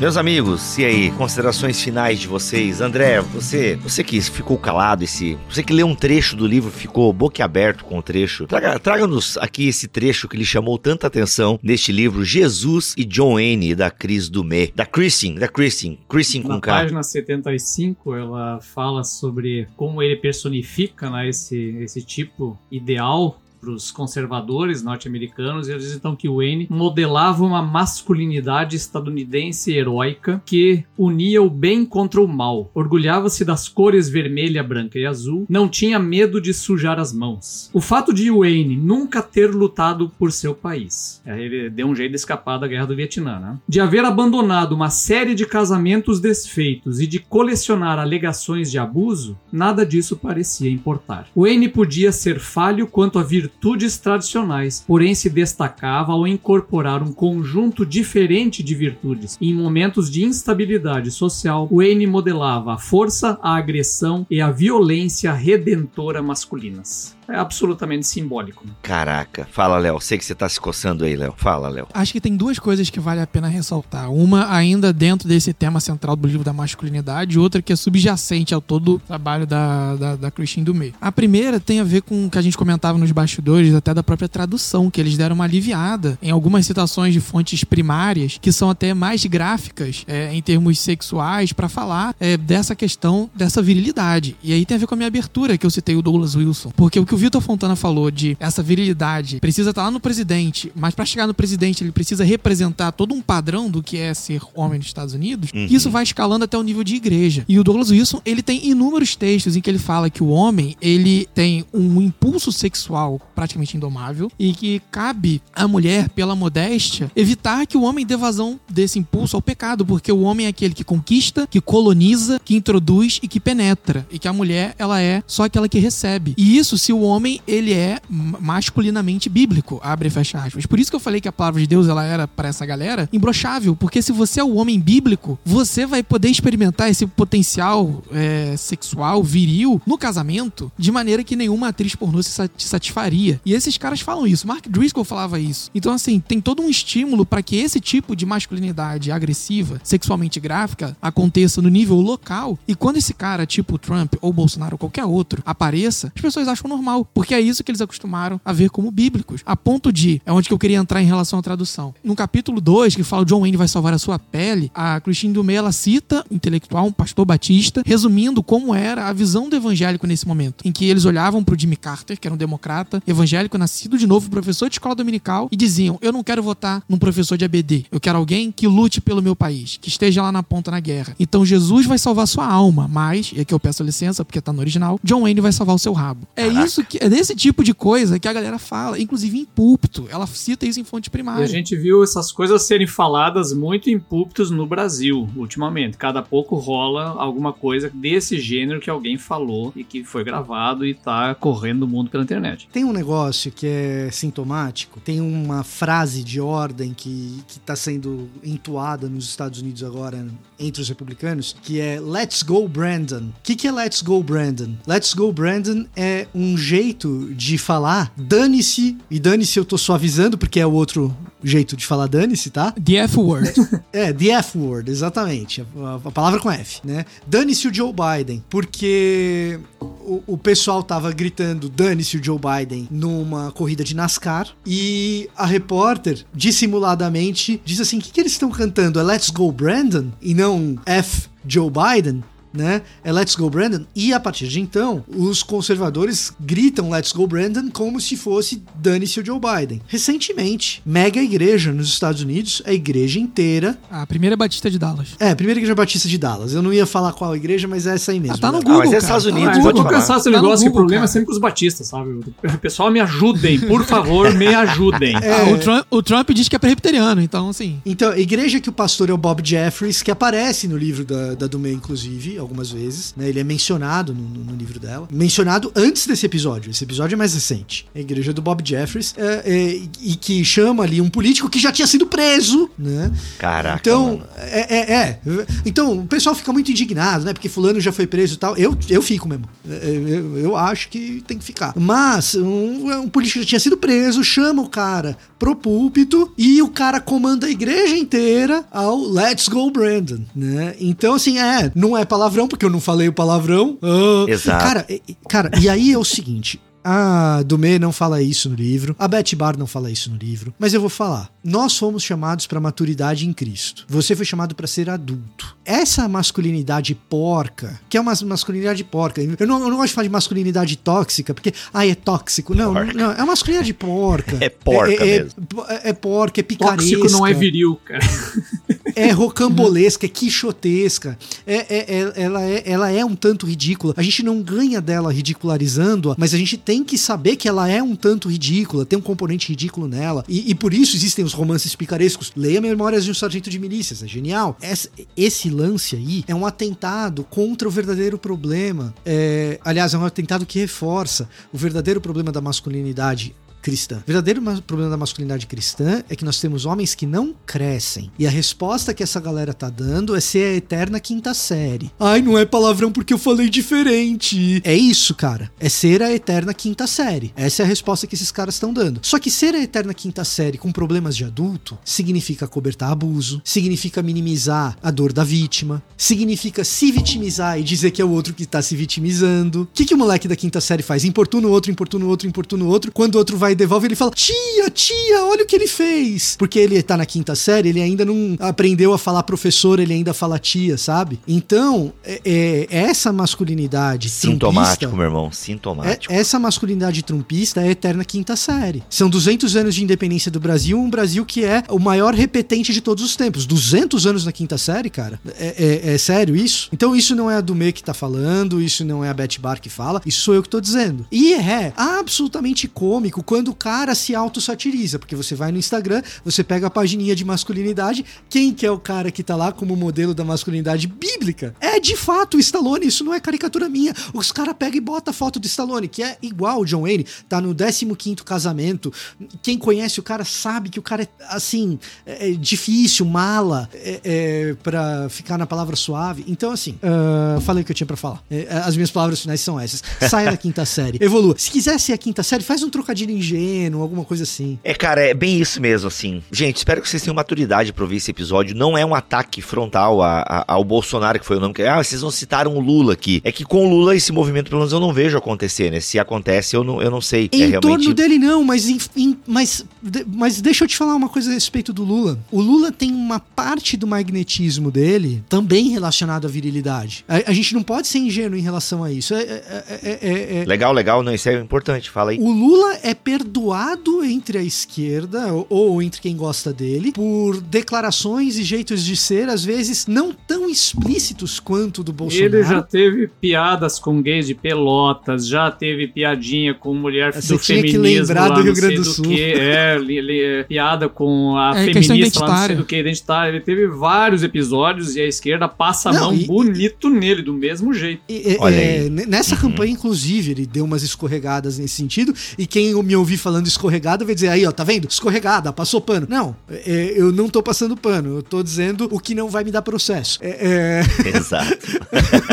Meus amigos, e aí, considerações finais de vocês? André, você, você que ficou calado esse, você que leu um trecho do livro, ficou boquiaberto com o trecho. Traga, traga-nos aqui esse trecho que lhe chamou tanta atenção neste livro Jesus e John Wayne da Cris Dumé, da Christine, da Christine, Christine com Na K. página 75, ela fala sobre como ele personifica né, esse, esse tipo ideal para os conservadores norte-americanos, eles dizem então que Wayne modelava uma masculinidade estadunidense heróica que unia o bem contra o mal, orgulhava-se das cores vermelha, branca e azul, não tinha medo de sujar as mãos. O fato de Wayne nunca ter lutado por seu país, ele deu um jeito de escapar da guerra do Vietnã, né? de haver abandonado uma série de casamentos desfeitos e de colecionar alegações de abuso, nada disso parecia importar. Wayne podia ser falho quanto a virtude virtudes tradicionais, porém se destacava ao incorporar um conjunto diferente de virtudes. Em momentos de instabilidade social, Wayne modelava a força, a agressão e a violência redentora masculinas é absolutamente simbólico. Caraca. Fala, Léo. Sei que você tá se coçando aí, Léo. Fala, Léo. Acho que tem duas coisas que vale a pena ressaltar. Uma ainda dentro desse tema central do livro da masculinidade, outra que é subjacente ao todo o trabalho da, da, da Christine Dumais. A primeira tem a ver com o que a gente comentava nos bastidores, até da própria tradução, que eles deram uma aliviada em algumas citações de fontes primárias, que são até mais gráficas é, em termos sexuais, para falar é, dessa questão, dessa virilidade. E aí tem a ver com a minha abertura, que eu citei o Douglas Wilson. Porque o que o Vitor Fontana falou de essa virilidade precisa estar lá no presidente, mas para chegar no presidente ele precisa representar todo um padrão do que é ser homem nos Estados Unidos, uhum. isso vai escalando até o nível de igreja. E o Douglas Wilson, ele tem inúmeros textos em que ele fala que o homem, ele tem um impulso sexual praticamente indomável e que cabe à mulher, pela modéstia, evitar que o homem dê vazão desse impulso ao pecado, porque o homem é aquele que conquista, que coloniza, que introduz e que penetra, e que a mulher, ela é só aquela que recebe. E isso, se o homem, ele é masculinamente bíblico, abre e fecha aspas. Por isso que eu falei que a palavra de Deus, ela era para essa galera imbrochável, porque se você é o homem bíblico, você vai poder experimentar esse potencial é, sexual, viril, no casamento, de maneira que nenhuma atriz pornô se satisfaria. E esses caras falam isso. Mark Driscoll falava isso. Então, assim, tem todo um estímulo para que esse tipo de masculinidade agressiva, sexualmente gráfica, aconteça no nível local. E quando esse cara, tipo Trump ou Bolsonaro ou qualquer outro, apareça, as pessoas acham normal. Porque é isso que eles acostumaram a ver como bíblicos. A ponto de, é onde que eu queria entrar em relação à tradução. No capítulo 2, que fala John Wayne vai salvar a sua pele, a Christine Dumé, ela cita um intelectual, um pastor batista, resumindo como era a visão do evangélico nesse momento, em que eles olhavam pro Jimmy Carter, que era um democrata, evangélico, nascido de novo, professor de escola dominical, e diziam, eu não quero votar num professor de ABD, eu quero alguém que lute pelo meu país, que esteja lá na ponta na guerra. Então Jesus vai salvar sua alma, mas, e aqui eu peço licença porque tá no original, John Wayne vai salvar o seu rabo. É Caraca. isso que, é desse tipo de coisa que a galera fala, inclusive em púlpito, ela cita isso em fonte primária. E a gente viu essas coisas serem faladas muito em púlpitos no Brasil, ultimamente. Cada pouco rola alguma coisa desse gênero que alguém falou e que foi gravado e tá correndo o mundo pela internet. Tem um negócio que é sintomático, tem uma frase de ordem que, que tá sendo entoada nos Estados Unidos agora entre os republicanos, que é Let's Go Brandon. O que, que é Let's Go Brandon? Let's Go Brandon é um jeito de falar dane-se, e dane-se eu tô suavizando porque é o outro jeito de falar dane-se, tá? The F word. é, the F word, exatamente. A, a palavra com F, né? Dane-se o Joe Biden, porque o, o pessoal tava gritando dane-se o Joe Biden numa corrida de NASCAR e a repórter dissimuladamente diz assim: o que, que eles estão cantando? É Let's Go Brandon e não F Joe Biden? Né? É Let's Go Brandon. E a partir de então, os conservadores gritam Let's Go Brandon como se fosse dane-se o Joe Biden. Recentemente, mega igreja nos Estados Unidos, a igreja inteira. A primeira Batista de Dallas. É, a primeira igreja Batista de Dallas. Eu não ia falar qual igreja, mas é essa aí mesmo. Ah, tá no Google. Ah, mas é Estados Unidos, ah, pode tô cansado desse negócio tá que o problema cara. é sempre com os batistas, sabe? Pessoal, me ajudem, por favor, me ajudem. É... O, Trump, o, Trump, diz que é presbiteriano, então assim. Então, a igreja que o pastor é o Bob Jeffries, que aparece no livro da, da Dumé, inclusive, algumas vezes, né? Ele é mencionado no, no, livro dela. Mencionado antes desse episódio. Esse episódio é mais recente. A igreja do Bob Jeffries. É, é, e que chama ali um político que já tinha sido preso, né? Caraca. Então, é, é, é, Então, o pessoal fica muito indignado, né? Porque fulano já foi preso e tal. Eu, eu fico mesmo. É, é, eu, eu acho que tem que ficar. Mas, um, um político já tinha sido preso, chama o cara pro púlpito e o cara comanda a igreja inteira ao Let's Go Brandon, né? Então, assim, é, não é palavrão, porque eu não falei o palavrão. Uh, Exato. Cara, cara, e aí é o seguinte, a Dumé não fala isso no livro, a Betty Barr não fala isso no livro, mas eu vou falar. Nós fomos chamados para maturidade em Cristo. Você foi chamado para ser adulto. Essa masculinidade porca, que é uma masculinidade porca. Eu não, eu não gosto de falar de masculinidade tóxica, porque ah, é tóxico. Não, porca. não, é uma masculinidade porca. É porca é, é, mesmo. É, é porca, é picaresca. Tóxico não é viril, cara. é rocambolesca, é quixotesca. É, é, é, ela, é, ela é um tanto ridícula. A gente não ganha dela ridicularizando-a, mas a gente tem que saber que ela é um tanto ridícula, tem um componente ridículo nela. E, e por isso existem os romances picarescos. Leia Memórias de um Sargento de Milícias, é genial. Esse, esse lance aí é um atentado contra o verdadeiro problema. É, aliás, é um atentado que reforça o verdadeiro problema da masculinidade cristã. O verdadeiro problema da masculinidade cristã é que nós temos homens que não crescem. E a resposta que essa galera tá dando é ser a eterna quinta série. Ai, não é palavrão porque eu falei diferente. É isso, cara. É ser a eterna quinta série. Essa é a resposta que esses caras estão dando. Só que ser a eterna quinta série com problemas de adulto significa cobertar abuso, significa minimizar a dor da vítima, significa se vitimizar e dizer que é o outro que tá se vitimizando. O que, que o moleque da quinta série faz? Importuna o outro, importuna o outro, importuna o outro. Quando o outro vai e devolve, ele fala: Tia, tia, olha o que ele fez. Porque ele tá na quinta série, ele ainda não aprendeu a falar professor, ele ainda fala tia, sabe? Então, é, é essa masculinidade. Sintomático, trumpista, meu irmão, sintomático. É, essa masculinidade trumpista é a eterna quinta série. São 200 anos de independência do Brasil, um Brasil que é o maior repetente de todos os tempos. 200 anos na quinta série, cara. É, é, é sério isso? Então, isso não é a Dumé que tá falando, isso não é a Beth Bar que fala, isso sou eu que tô dizendo. E é absolutamente cômico quando quando o cara se auto-satiriza, porque você vai no Instagram, você pega a pagininha de masculinidade, quem que é o cara que tá lá como modelo da masculinidade bíblica? É de fato o Stallone, isso não é caricatura minha. Os caras pegam e botam a foto do Stallone, que é igual o John Wayne, tá no 15 casamento. Quem conhece o cara sabe que o cara é, assim, é, é difícil, mala, é, é, pra ficar na palavra suave. Então, assim, uh, falei o que eu tinha pra falar. É, as minhas palavras finais são essas. Saia da quinta série. Evolua. Se quiser ser a quinta série, faz um trocadilho ingênuo, alguma coisa assim. É, cara, é bem isso mesmo, assim. Gente, espero que vocês tenham maturidade pra ouvir esse episódio. Não é um ataque frontal a, a, ao Bolsonaro, que foi o nome que. Ah, vocês não citaram o Lula aqui. É que com o Lula esse movimento, pelo menos, eu não vejo acontecer, né? Se acontece, eu não, eu não sei. Em é realmente... torno dele, não, mas, em, em, mas, mas deixa eu te falar uma coisa a respeito do Lula. O Lula tem uma parte do magnetismo dele também relacionado à virilidade. A, a gente não pode ser ingênuo em relação a isso. É, é, é, é, é legal, legal, não, isso é importante, fala aí. O Lula é perdoado entre a esquerda, ou, entre quem gosta dele, por declarações e jeitos de ser, às vezes, não tão explícitos quanto do Bolsonaro. Ele já teve piadas com gays de pelotas, já teve piadinha com mulher Você do tinha feminismo. Que lembrar lá, do Rio Grande do Sul. Que, é, li, li, é, piada com a é, feminista lá, não sei do que, identitária. Ele teve vários episódios e a esquerda passa não, a mão e, bonito e, nele, do mesmo jeito. E, é, nessa uhum. campanha, inclusive, ele deu umas escorregadas nesse sentido. E quem me ouvir falando escorregada vai dizer aí, ó, tá vendo? Escorregada, passou pano. Não, é, eu não tô passando pano. Eu tô dizendo o que não vai me dar processo. É, é. Exato.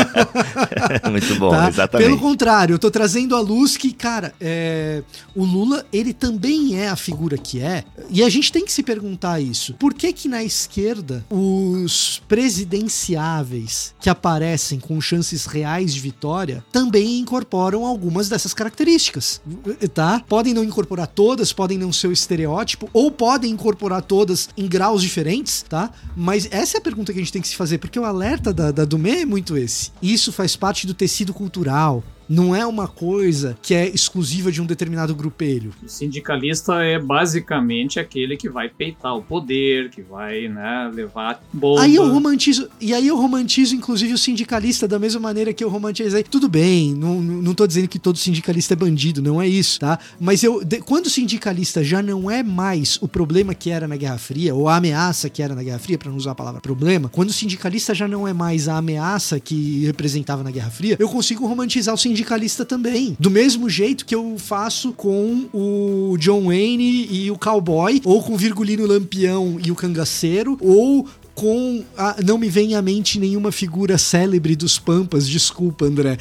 Muito bom, tá? exatamente. Pelo contrário, eu tô trazendo à luz que, cara, é, o Lula, ele também é a figura que é. E a gente tem que se perguntar isso. Por que que na esquerda os presidenciáveis que aparecem com chances reais de vitória também incorporam algumas dessas características, tá? Podem não incorporar todas, podem não ser o estereótipo, ou podem incorporar todas em graus diferentes, tá? Mas essa é a pergunta que a gente tem que se fazer, porque o alerta da, da Dumé é muito esse. Isso faz parte do tecido cultural, não é uma coisa que é exclusiva de um determinado grupelho. O sindicalista é basicamente aquele que vai peitar o poder, que vai, né, levar bomba. Aí eu romantizo, e aí eu romantizo inclusive o sindicalista da mesma maneira que eu romantizei. Tudo bem, não, não tô dizendo que todo sindicalista é bandido, não é isso, tá? Mas eu de, quando o sindicalista já não é mais o problema que era na Guerra Fria ou a ameaça que era na Guerra Fria, para não usar a palavra problema, quando o sindicalista já não é mais a ameaça que representava na Guerra Fria, eu consigo romantizar o sindicalista sindicalista também. Do mesmo jeito que eu faço com o John Wayne e o cowboy, ou com o Virgulino Lampião e o cangaceiro, ou com. A, não me vem à mente nenhuma figura célebre dos Pampas, desculpa, André.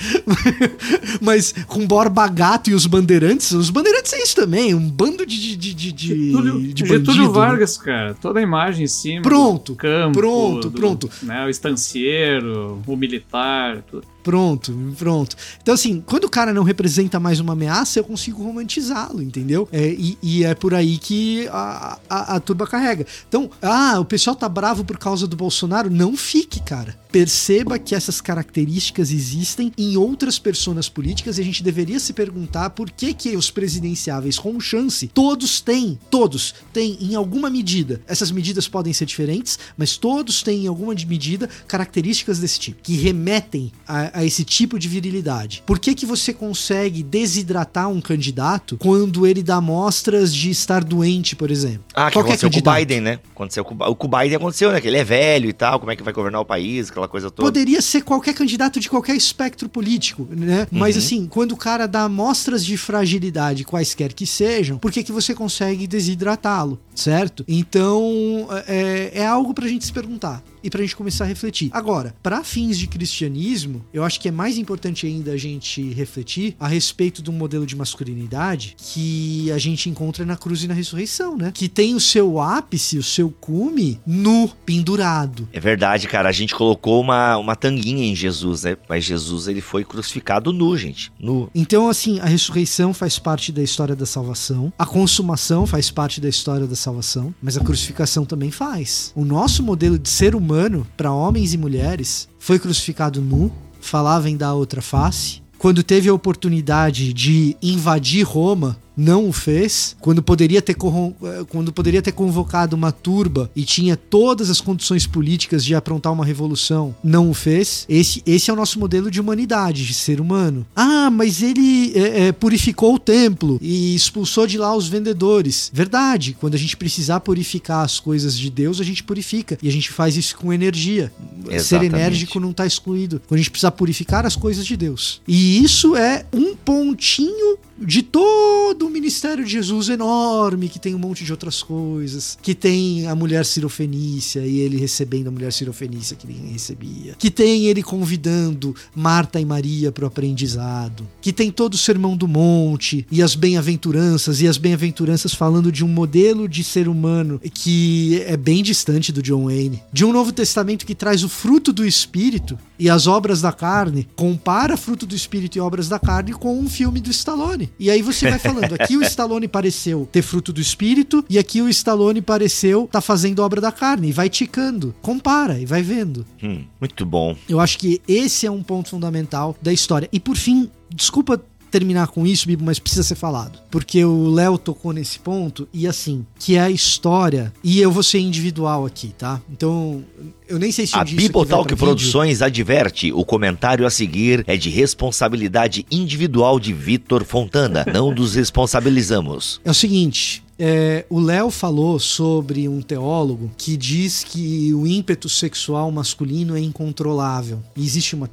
Mas com Borba Gato e os Bandeirantes, os Bandeirantes é isso também, um bando de. de, de, de, Getúlio, de bandido, Getúlio? Vargas, né? cara, toda a imagem em cima. Pronto, campo, pronto, do, pronto. Né, o estancieiro, o militar, tudo. Pronto, pronto. Então, assim, quando o cara não representa mais uma ameaça, eu consigo romantizá-lo, entendeu? É, e, e, é por aí que a, a, a turba carrega. Então, ah, o pessoal tá bravo por causa do Bolsonaro. Não fique, cara. Perceba que essas características existem em outras personas políticas e a gente deveria se perguntar por que que os presidenciáveis com chance, todos têm, todos têm em alguma medida. Essas medidas podem ser diferentes, mas todos têm em alguma medida características desse tipo, que remetem a, a esse tipo de virilidade? Por que, que você consegue desidratar um candidato quando ele dá mostras de estar doente, por exemplo? Ah, que Qualquer aconteceu candidato. com o Biden, né? Aconteceu com, o com o Biden aconteceu, né? Que ele é velho e tal, como é que vai governar o país, aquela coisa toda. Poderia ser qualquer candidato de qualquer espectro político, né? Mas uhum. assim, quando o cara dá mostras de fragilidade, quaisquer que sejam, por que, que você consegue desidratá-lo, certo? Então, é, é algo pra gente se perguntar e pra gente começar a refletir. Agora, para fins de cristianismo, eu acho que é mais importante ainda a gente refletir a respeito do modelo de masculinidade que a gente encontra na cruz e na ressurreição, né? Que tem o seu ápice, o seu cume nu, pendurado. É verdade, cara. A gente colocou uma, uma tanguinha em Jesus, né? Mas Jesus, ele foi crucificado nu, gente. Nu. Então, assim, a ressurreição faz parte da história da salvação. A consumação faz parte da história da salvação. Mas a crucificação também faz. O nosso modelo de ser humano para homens e mulheres, foi crucificado nu, falava em dar outra face. Quando teve a oportunidade de invadir Roma, não o fez. Quando poderia ter, eh, quando poderia ter convocado uma turba e tinha todas as condições políticas de aprontar uma revolução, não o fez. Esse, esse é o nosso modelo de humanidade, de ser humano. Ah, mas ele é, é, purificou o templo e expulsou de lá os vendedores. Verdade, quando a gente precisar purificar as coisas de Deus, a gente purifica. E a gente faz isso com energia. Exatamente. Ser enérgico não está excluído. Quando a gente precisar purificar as coisas de Deus. E isso é um pontinho de todo o ministério de Jesus enorme, que tem um monte de outras coisas, que tem a mulher cirofenícia e ele recebendo a mulher cirofenícia que ninguém recebia, que tem ele convidando Marta e Maria para o aprendizado, que tem todo o sermão do monte e as bem-aventuranças e as bem-aventuranças falando de um modelo de ser humano que é bem distante do John Wayne, de um Novo Testamento que traz o fruto do espírito e as obras da carne, compara fruto do espírito e obras da carne com um filme do Stallone. E aí você vai falando, aqui o Stallone pareceu ter fruto do espírito e aqui o Stallone pareceu tá fazendo obra da carne. E vai ticando. Compara e vai vendo. Hum, muito bom. Eu acho que esse é um ponto fundamental da história. E por fim, desculpa terminar com isso, Bibo, mas precisa ser falado. Porque o Léo tocou nesse ponto, e assim, que é a história, e eu vou ser individual aqui, tá? Então, eu nem sei se A Bibotalk Produções adverte: o comentário a seguir é de responsabilidade individual de Vitor Fontana. Não nos responsabilizamos. É o seguinte, é, o Léo falou sobre um teólogo que diz que o ímpeto sexual masculino é incontrolável. E existe uma,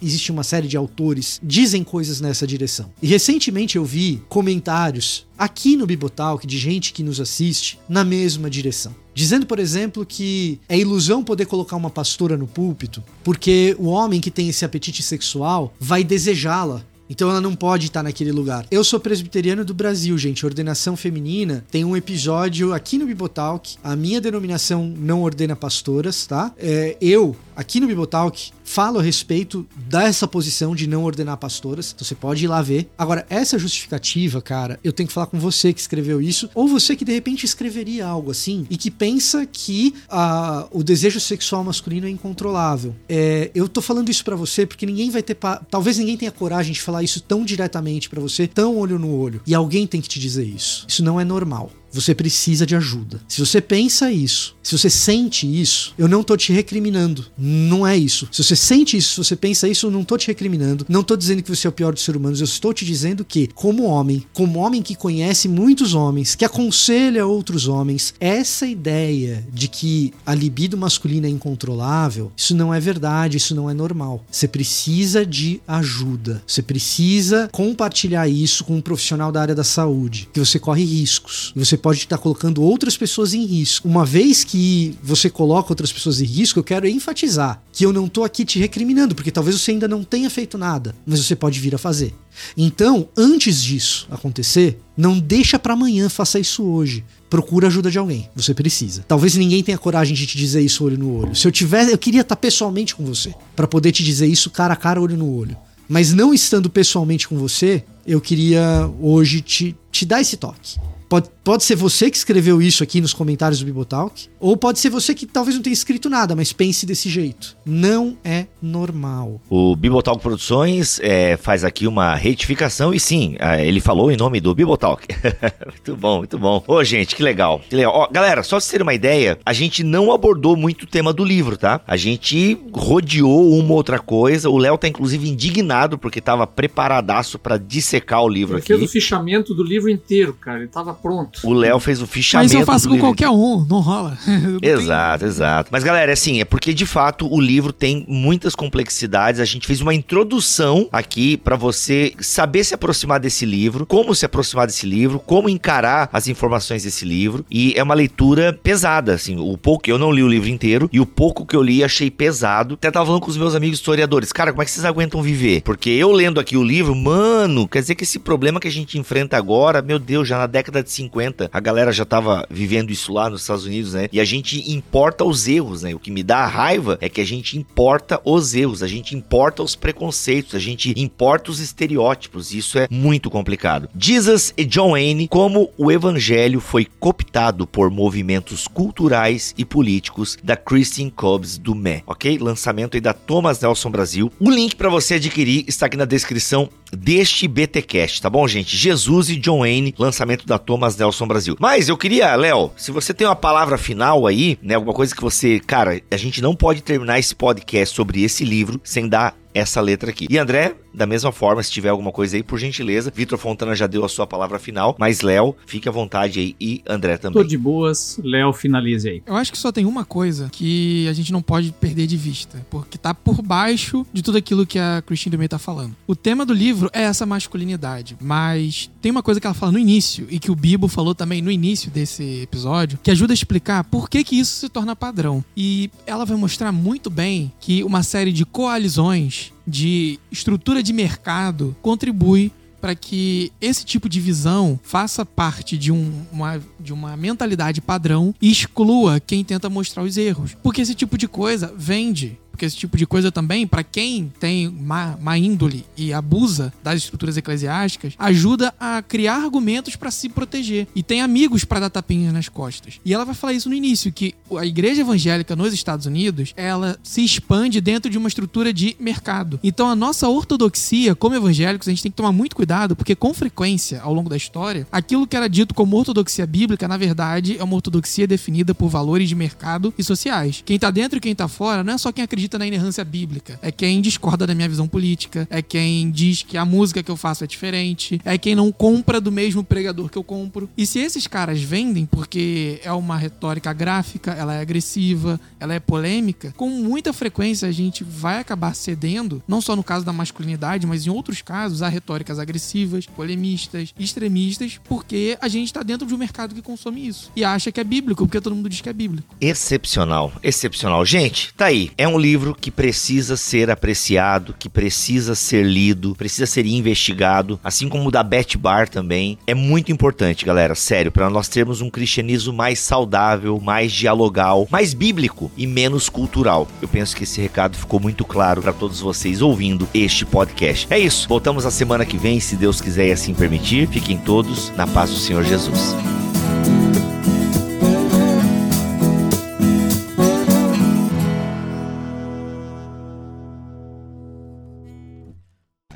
existe uma série de autores dizem coisas nessa direção. E recentemente eu vi comentários aqui no Bibotalk de gente que nos assiste na mesma direção. Dizendo, por exemplo, que é ilusão poder colocar uma pastora no púlpito, porque o homem que tem esse apetite sexual vai desejá-la então ela não pode estar naquele lugar. Eu sou presbiteriano do Brasil, gente. Ordenação feminina tem um episódio aqui no Bibotalk. A minha denominação não ordena pastoras, tá? É, eu, aqui no Bibotalk, falo a respeito dessa posição de não ordenar pastoras. Então você pode ir lá ver. Agora, essa justificativa, cara, eu tenho que falar com você que escreveu isso, ou você que de repente escreveria algo assim e que pensa que uh, o desejo sexual masculino é incontrolável. É, eu tô falando isso para você porque ninguém vai ter. Talvez ninguém tenha coragem de falar isso tão diretamente para você, tão olho no olho. E alguém tem que te dizer isso. Isso não é normal você precisa de ajuda. Se você pensa isso, se você sente isso, eu não tô te recriminando. Não é isso. Se você sente isso, se você pensa isso, eu não tô te recriminando. Não tô dizendo que você é o pior dos seres humanos. Eu estou te dizendo que, como homem, como homem que conhece muitos homens, que aconselha outros homens, essa ideia de que a libido masculina é incontrolável, isso não é verdade, isso não é normal. Você precisa de ajuda. Você precisa compartilhar isso com um profissional da área da saúde, que você corre riscos. Você pode estar colocando outras pessoas em risco. Uma vez que você coloca outras pessoas em risco, eu quero enfatizar que eu não tô aqui te recriminando, porque talvez você ainda não tenha feito nada, mas você pode vir a fazer. Então, antes disso acontecer, não deixa para amanhã, faça isso hoje. Procura ajuda de alguém, você precisa. Talvez ninguém tenha coragem de te dizer isso olho no olho. Se eu tivesse, eu queria estar pessoalmente com você para poder te dizer isso cara a cara, olho no olho. Mas não estando pessoalmente com você, eu queria hoje te, te dar esse toque. Pode, pode ser você que escreveu isso aqui nos comentários do Bibotalk, ou pode ser você que talvez não tenha escrito nada, mas pense desse jeito. Não é normal. O Bibotalk Produções é, faz aqui uma retificação e sim, é, ele falou em nome do Bibotalk. muito bom, muito bom. Ô, gente, que legal. Que legal. Ó, galera, só pra vocês terem uma ideia, a gente não abordou muito o tema do livro, tá? A gente rodeou uma outra coisa. O Léo tá inclusive indignado porque tava preparadaço para dissecar o livro ele aqui. Ele fez o fichamento do livro inteiro, cara. Ele tava pronto. O Léo fez o fichamento. Mas eu faço com livro. qualquer um, não rola. exato, exato. Mas galera, assim, é porque de fato o livro tem muitas complexidades. A gente fez uma introdução aqui para você saber se aproximar desse livro, como se aproximar desse livro, como encarar as informações desse livro. E é uma leitura pesada, assim. O pouco eu não li o livro inteiro e o pouco que eu li achei pesado. Até tava falando com os meus amigos historiadores, cara, como é que vocês aguentam viver? Porque eu lendo aqui o livro, mano, quer dizer que esse problema que a gente enfrenta agora, meu Deus, já na década de 50 50, a galera já tava vivendo isso lá nos Estados Unidos, né? E a gente importa os erros, né? O que me dá raiva é que a gente importa os erros, a gente importa os preconceitos, a gente importa os estereótipos. Isso é muito complicado. Jesus e John Wayne, como o evangelho foi cooptado por movimentos culturais e políticos da Christine Cobbs do Mé, ok? Lançamento aí da Thomas Nelson Brasil. O link para você adquirir está aqui na descrição deste BTcast, tá bom, gente? Jesus e John Wayne, lançamento da Thomas Nelson Brasil. Mas eu queria, Léo, se você tem uma palavra final aí, né, alguma coisa que você, cara, a gente não pode terminar esse podcast sobre esse livro sem dar essa letra aqui. E André, da mesma forma, se tiver alguma coisa aí, por gentileza, Vitor Fontana já deu a sua palavra final, mas Léo, fique à vontade aí e André também. Tô de boas, Léo, finalize aí. Eu acho que só tem uma coisa que a gente não pode perder de vista, porque tá por baixo de tudo aquilo que a Christine Dumais tá falando. O tema do livro é essa masculinidade, mas tem uma coisa que ela fala no início e que o Bibo falou também no início desse episódio, que ajuda a explicar por que que isso se torna padrão. E ela vai mostrar muito bem que uma série de coalizões de estrutura de mercado contribui para que esse tipo de visão faça parte de, um, uma, de uma mentalidade padrão e exclua quem tenta mostrar os erros. Porque esse tipo de coisa vende porque esse tipo de coisa também, para quem tem má, má, índole e abusa das estruturas eclesiásticas, ajuda a criar argumentos para se proteger. E tem amigos para dar tapinhas nas costas. E ela vai falar isso no início, que a igreja evangélica nos Estados Unidos, ela se expande dentro de uma estrutura de mercado. Então a nossa ortodoxia, como evangélicos, a gente tem que tomar muito cuidado, porque com frequência, ao longo da história, aquilo que era dito como ortodoxia bíblica, na verdade, é uma ortodoxia definida por valores de mercado e sociais. Quem tá dentro e quem tá fora não é só quem acredita acredita na inerrância bíblica. É quem discorda da minha visão política. É quem diz que a música que eu faço é diferente. É quem não compra do mesmo pregador que eu compro. E se esses caras vendem porque é uma retórica gráfica, ela é agressiva, ela é polêmica, com muita frequência a gente vai acabar cedendo, não só no caso da masculinidade, mas em outros casos, a retóricas agressivas, polemistas, extremistas, porque a gente está dentro de um mercado que consome isso. E acha que é bíblico, porque todo mundo diz que é bíblico. Excepcional, excepcional. Gente, tá aí. É um livro livro que precisa ser apreciado, que precisa ser lido, precisa ser investigado, assim como o da Beth Bar também. É muito importante, galera, sério, para nós termos um cristianismo mais saudável, mais dialogal, mais bíblico e menos cultural. Eu penso que esse recado ficou muito claro para todos vocês ouvindo este podcast. É isso. Voltamos a semana que vem, se Deus quiser e assim permitir. Fiquem todos na paz do Senhor Jesus.